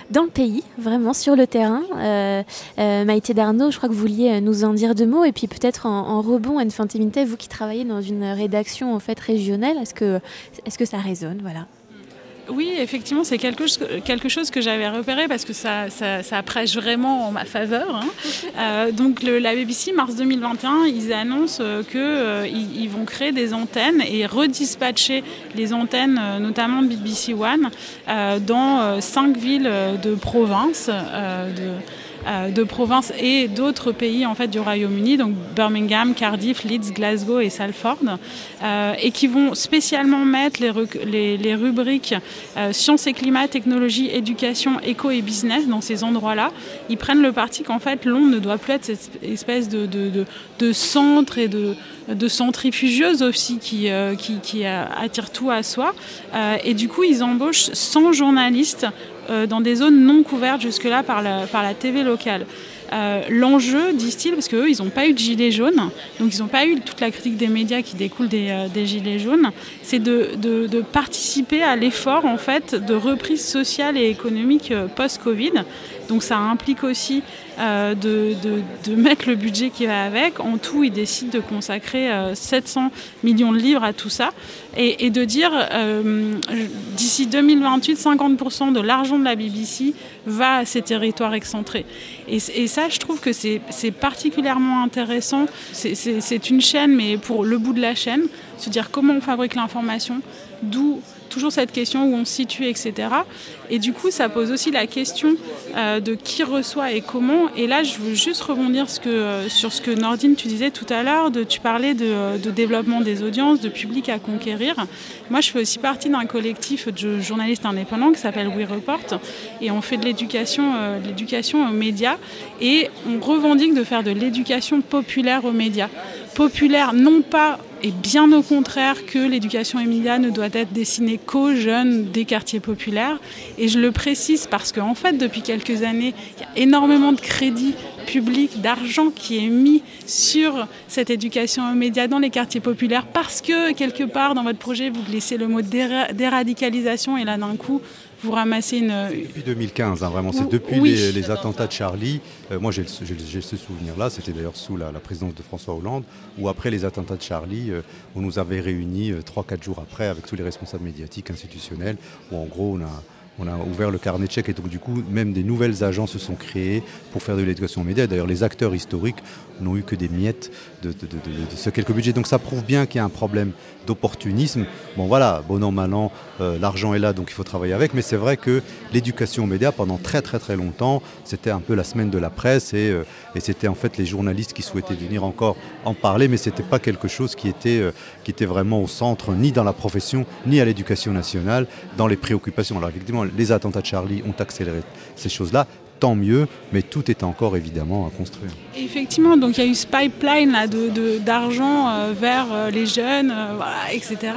dans le pays, vraiment sur le terrain. Maïté Darnaud, je crois que vous vouliez nous en dire deux mots, et puis peut-être en, rebond, Anne Fantiminte, vous qui travaillez dans une rédaction en fait régionale, est-ce que, est que ça résonne? Voilà oui, effectivement, c'est quelque, quelque, chose que j'avais repéré parce que ça, ça, prêche vraiment en ma faveur. Hein. Euh, donc le, la BBC, mars 2021, ils annoncent euh, qu'ils euh, ils vont créer des antennes et redispatcher les antennes, notamment BBC One, dans cinq villes de province. de, de provinces et d'autres pays en fait du Royaume-Uni, donc Birmingham, Cardiff, Leeds, Glasgow et Salford, euh, et qui vont spécialement mettre les, rubriques euh, sciences et climat, technologie, éducation, éco et business dans ces endroits-là. Ils prennent le parti qu'en fait Londres ne doit plus être cette espèce de, centre et de de centrifugeuses aussi qui, qui, qui attire tout à soi. et du coup, ils embauchent 100 journalistes euh, dans des zones non couvertes jusque-là par la, par la TV locale. Euh, l'enjeu, disent-ils, parce qu'eux, ils n'ont pas eu de gilets jaunes, donc ils n'ont pas eu toute la critique des médias qui découle des, euh, des gilets jaunes, c'est de, de, de, participer à l'effort en fait de reprise sociale et économique post-Covid. Donc ça implique aussi euh, de, mettre le budget qui va avec. En tout, ils décident de consacrer 700 millions de livres à tout ça et, et de dire euh, d'ici 2028, 50% de l'argent de la BBC va à ces territoires excentrés. Et, et ça, je trouve que c'est particulièrement intéressant. C'est une chaîne, mais pour le bout de la chaîne, se dire comment on fabrique l'information, d'où toujours cette question où on se situe, etc. Et du coup, ça pose aussi la question euh, de qui reçoit et comment. Et là, je veux juste rebondir euh, sur ce que Nordine, tu disais tout à l'heure, tu parlais de, euh, de, développement des audiences, de public à conquérir. Moi, je fais aussi partie d'un collectif de journalistes indépendants qui s'appelle We Report. Et on fait de l'éducation, de l'éducation aux médias. Et on revendique de faire de l'éducation populaire aux médias. Populaire, non pas et bien au contraire que l'éducation médias ne doit être destinée qu'aux jeunes des quartiers populaires. Et je le précise parce qu'en en fait, depuis quelques années, il y a énormément de crédits publics, d'argent qui est mis sur cette éducation aux médias dans les quartiers populaires parce que quelque part dans votre projet, vous glissez le mot déradicalisation et là d'un coup, vous ramassez une... Depuis 2015, hein, vraiment, c'est depuis les, attentats de Charlie. Euh, moi, j'ai ce souvenir-là, c'était d'ailleurs sous la, présidence de François Hollande, où après les attentats de Charlie, euh, on nous avait réunis 3-4 euh, jours après avec tous les responsables médiatiques, institutionnels, où en gros, on a on a ouvert le carnet de chèques et donc du coup même des nouvelles agences se sont créées pour faire de l'éducation aux médias. D'ailleurs les acteurs historiques n'ont eu que des miettes de, ce quelques budgets. Donc ça prouve bien qu'il y a un problème d'opportunisme. Bon voilà, bon an, mal an, euh, l'argent est là donc il faut travailler avec. Mais c'est vrai que l'éducation aux médias pendant très très très longtemps c'était un peu la semaine de la presse et, euh, c'était en fait les journalistes qui souhaitaient venir encore en parler mais c'était pas quelque chose qui était, euh, qui était vraiment au centre ni dans la profession ni à l'éducation nationale dans les préoccupations. Alors effectivement les attentats de Charlie ont accéléré ces choses-là tant mieux, mais tout est encore évidemment à construire. Effectivement, donc il y a eu ce pipeline là, d'argent de, euh, vers euh, les jeunes, euh, voilà, etc.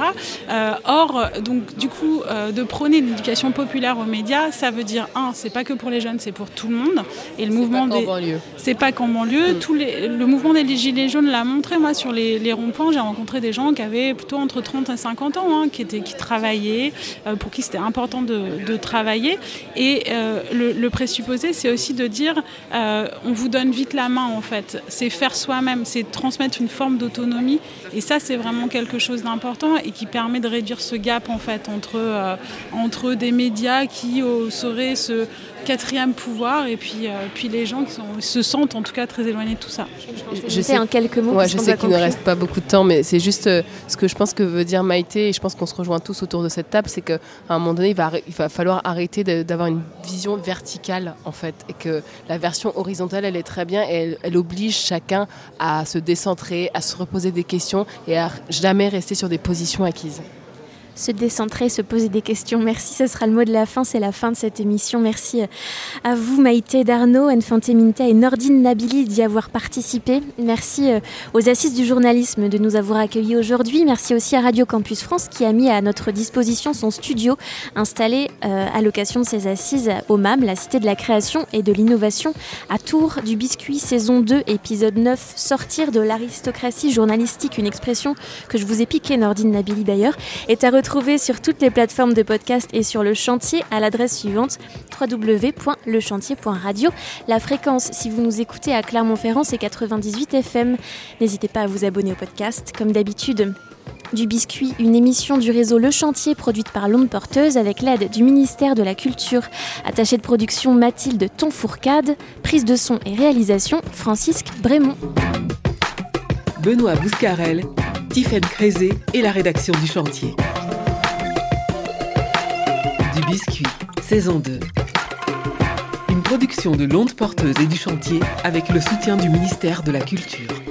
or, donc du coup, de prôner l'éducation populaire aux médias, ça veut dire un, c'est pas que pour les jeunes, c'est pour tout le monde. Et le mouvement des, c'est pas qu'en banlieue. Mm. Tous les, le mouvement des gilets jaunes l'a montré. Moi, sur les, les ronds-points, j'ai rencontré des gens qui avaient plutôt entre 30 et 50 ans, hein, qui étaient, qui travaillaient, pour qui c'était important de, de, travailler. Et le, le présupposé, c'est aussi de dire on vous donne vite la main C'est faire soi-même, c'est transmettre une forme d'autonomie. Et ça, c'est vraiment quelque chose d'important et qui permet de réduire ce gap en fait entre, euh, des médias qui euh, seraient ce quatrième pouvoir et puis, euh, puis les gens qui se sentent en tout cas très éloignés de tout ça. Je, sais en quelques mots. je sais qu'il ne reste pas beaucoup de temps, mais c'est juste euh, ce que je pense que veut dire Maïté, et je pense qu'on se rejoint tous autour de cette table, c'est qu'à un moment donné, il va, il va falloir arrêter d'avoir une vision verticale en fait, et que la version horizontale, elle est très bien, et elle, elle oblige chacun à se décentrer, à se reposer des questions et à jamais rester sur des positions acquises se décentrer, se poser des questions. Merci, ce sera le mot de la fin, c'est la fin de cette émission. Merci euh, à vous Maïté Darnaud, Enfante Minta et Nordine Nabili d'y avoir participé. Merci euh, aux Assises du journalisme de nous avoir accueillis aujourd'hui. Merci aussi à Radio Campus France qui a mis à notre disposition son studio installé euh, à l'occasion de ces assises au MAM, la cité de la création et de l'innovation à Tours du Biscuit, saison 2, épisode 9, sortir de l'aristocratie journalistique, une expression que je vous ai piquée, Nordine Nabili d'ailleurs, est à retrouver sur toutes les plateformes de podcast et sur le chantier à l'adresse suivante www.lechantier.radio. La fréquence, si vous nous écoutez à Clermont-Ferrand, c'est 98 FM. N'hésitez pas à vous abonner au podcast. Comme d'habitude, du biscuit, une émission du réseau Le Chantier produite par L'Onde Porteuse avec l'aide du ministère de la Culture. Attaché de production Mathilde Tonfourcade, prise de son et réalisation Francisque Brémont. Benoît Bouscarel, Tiffaine Crézé et la rédaction du Chantier. Biscuit, saison 2. Une production de l'onde porteuse et du chantier avec le soutien du ministère de la Culture.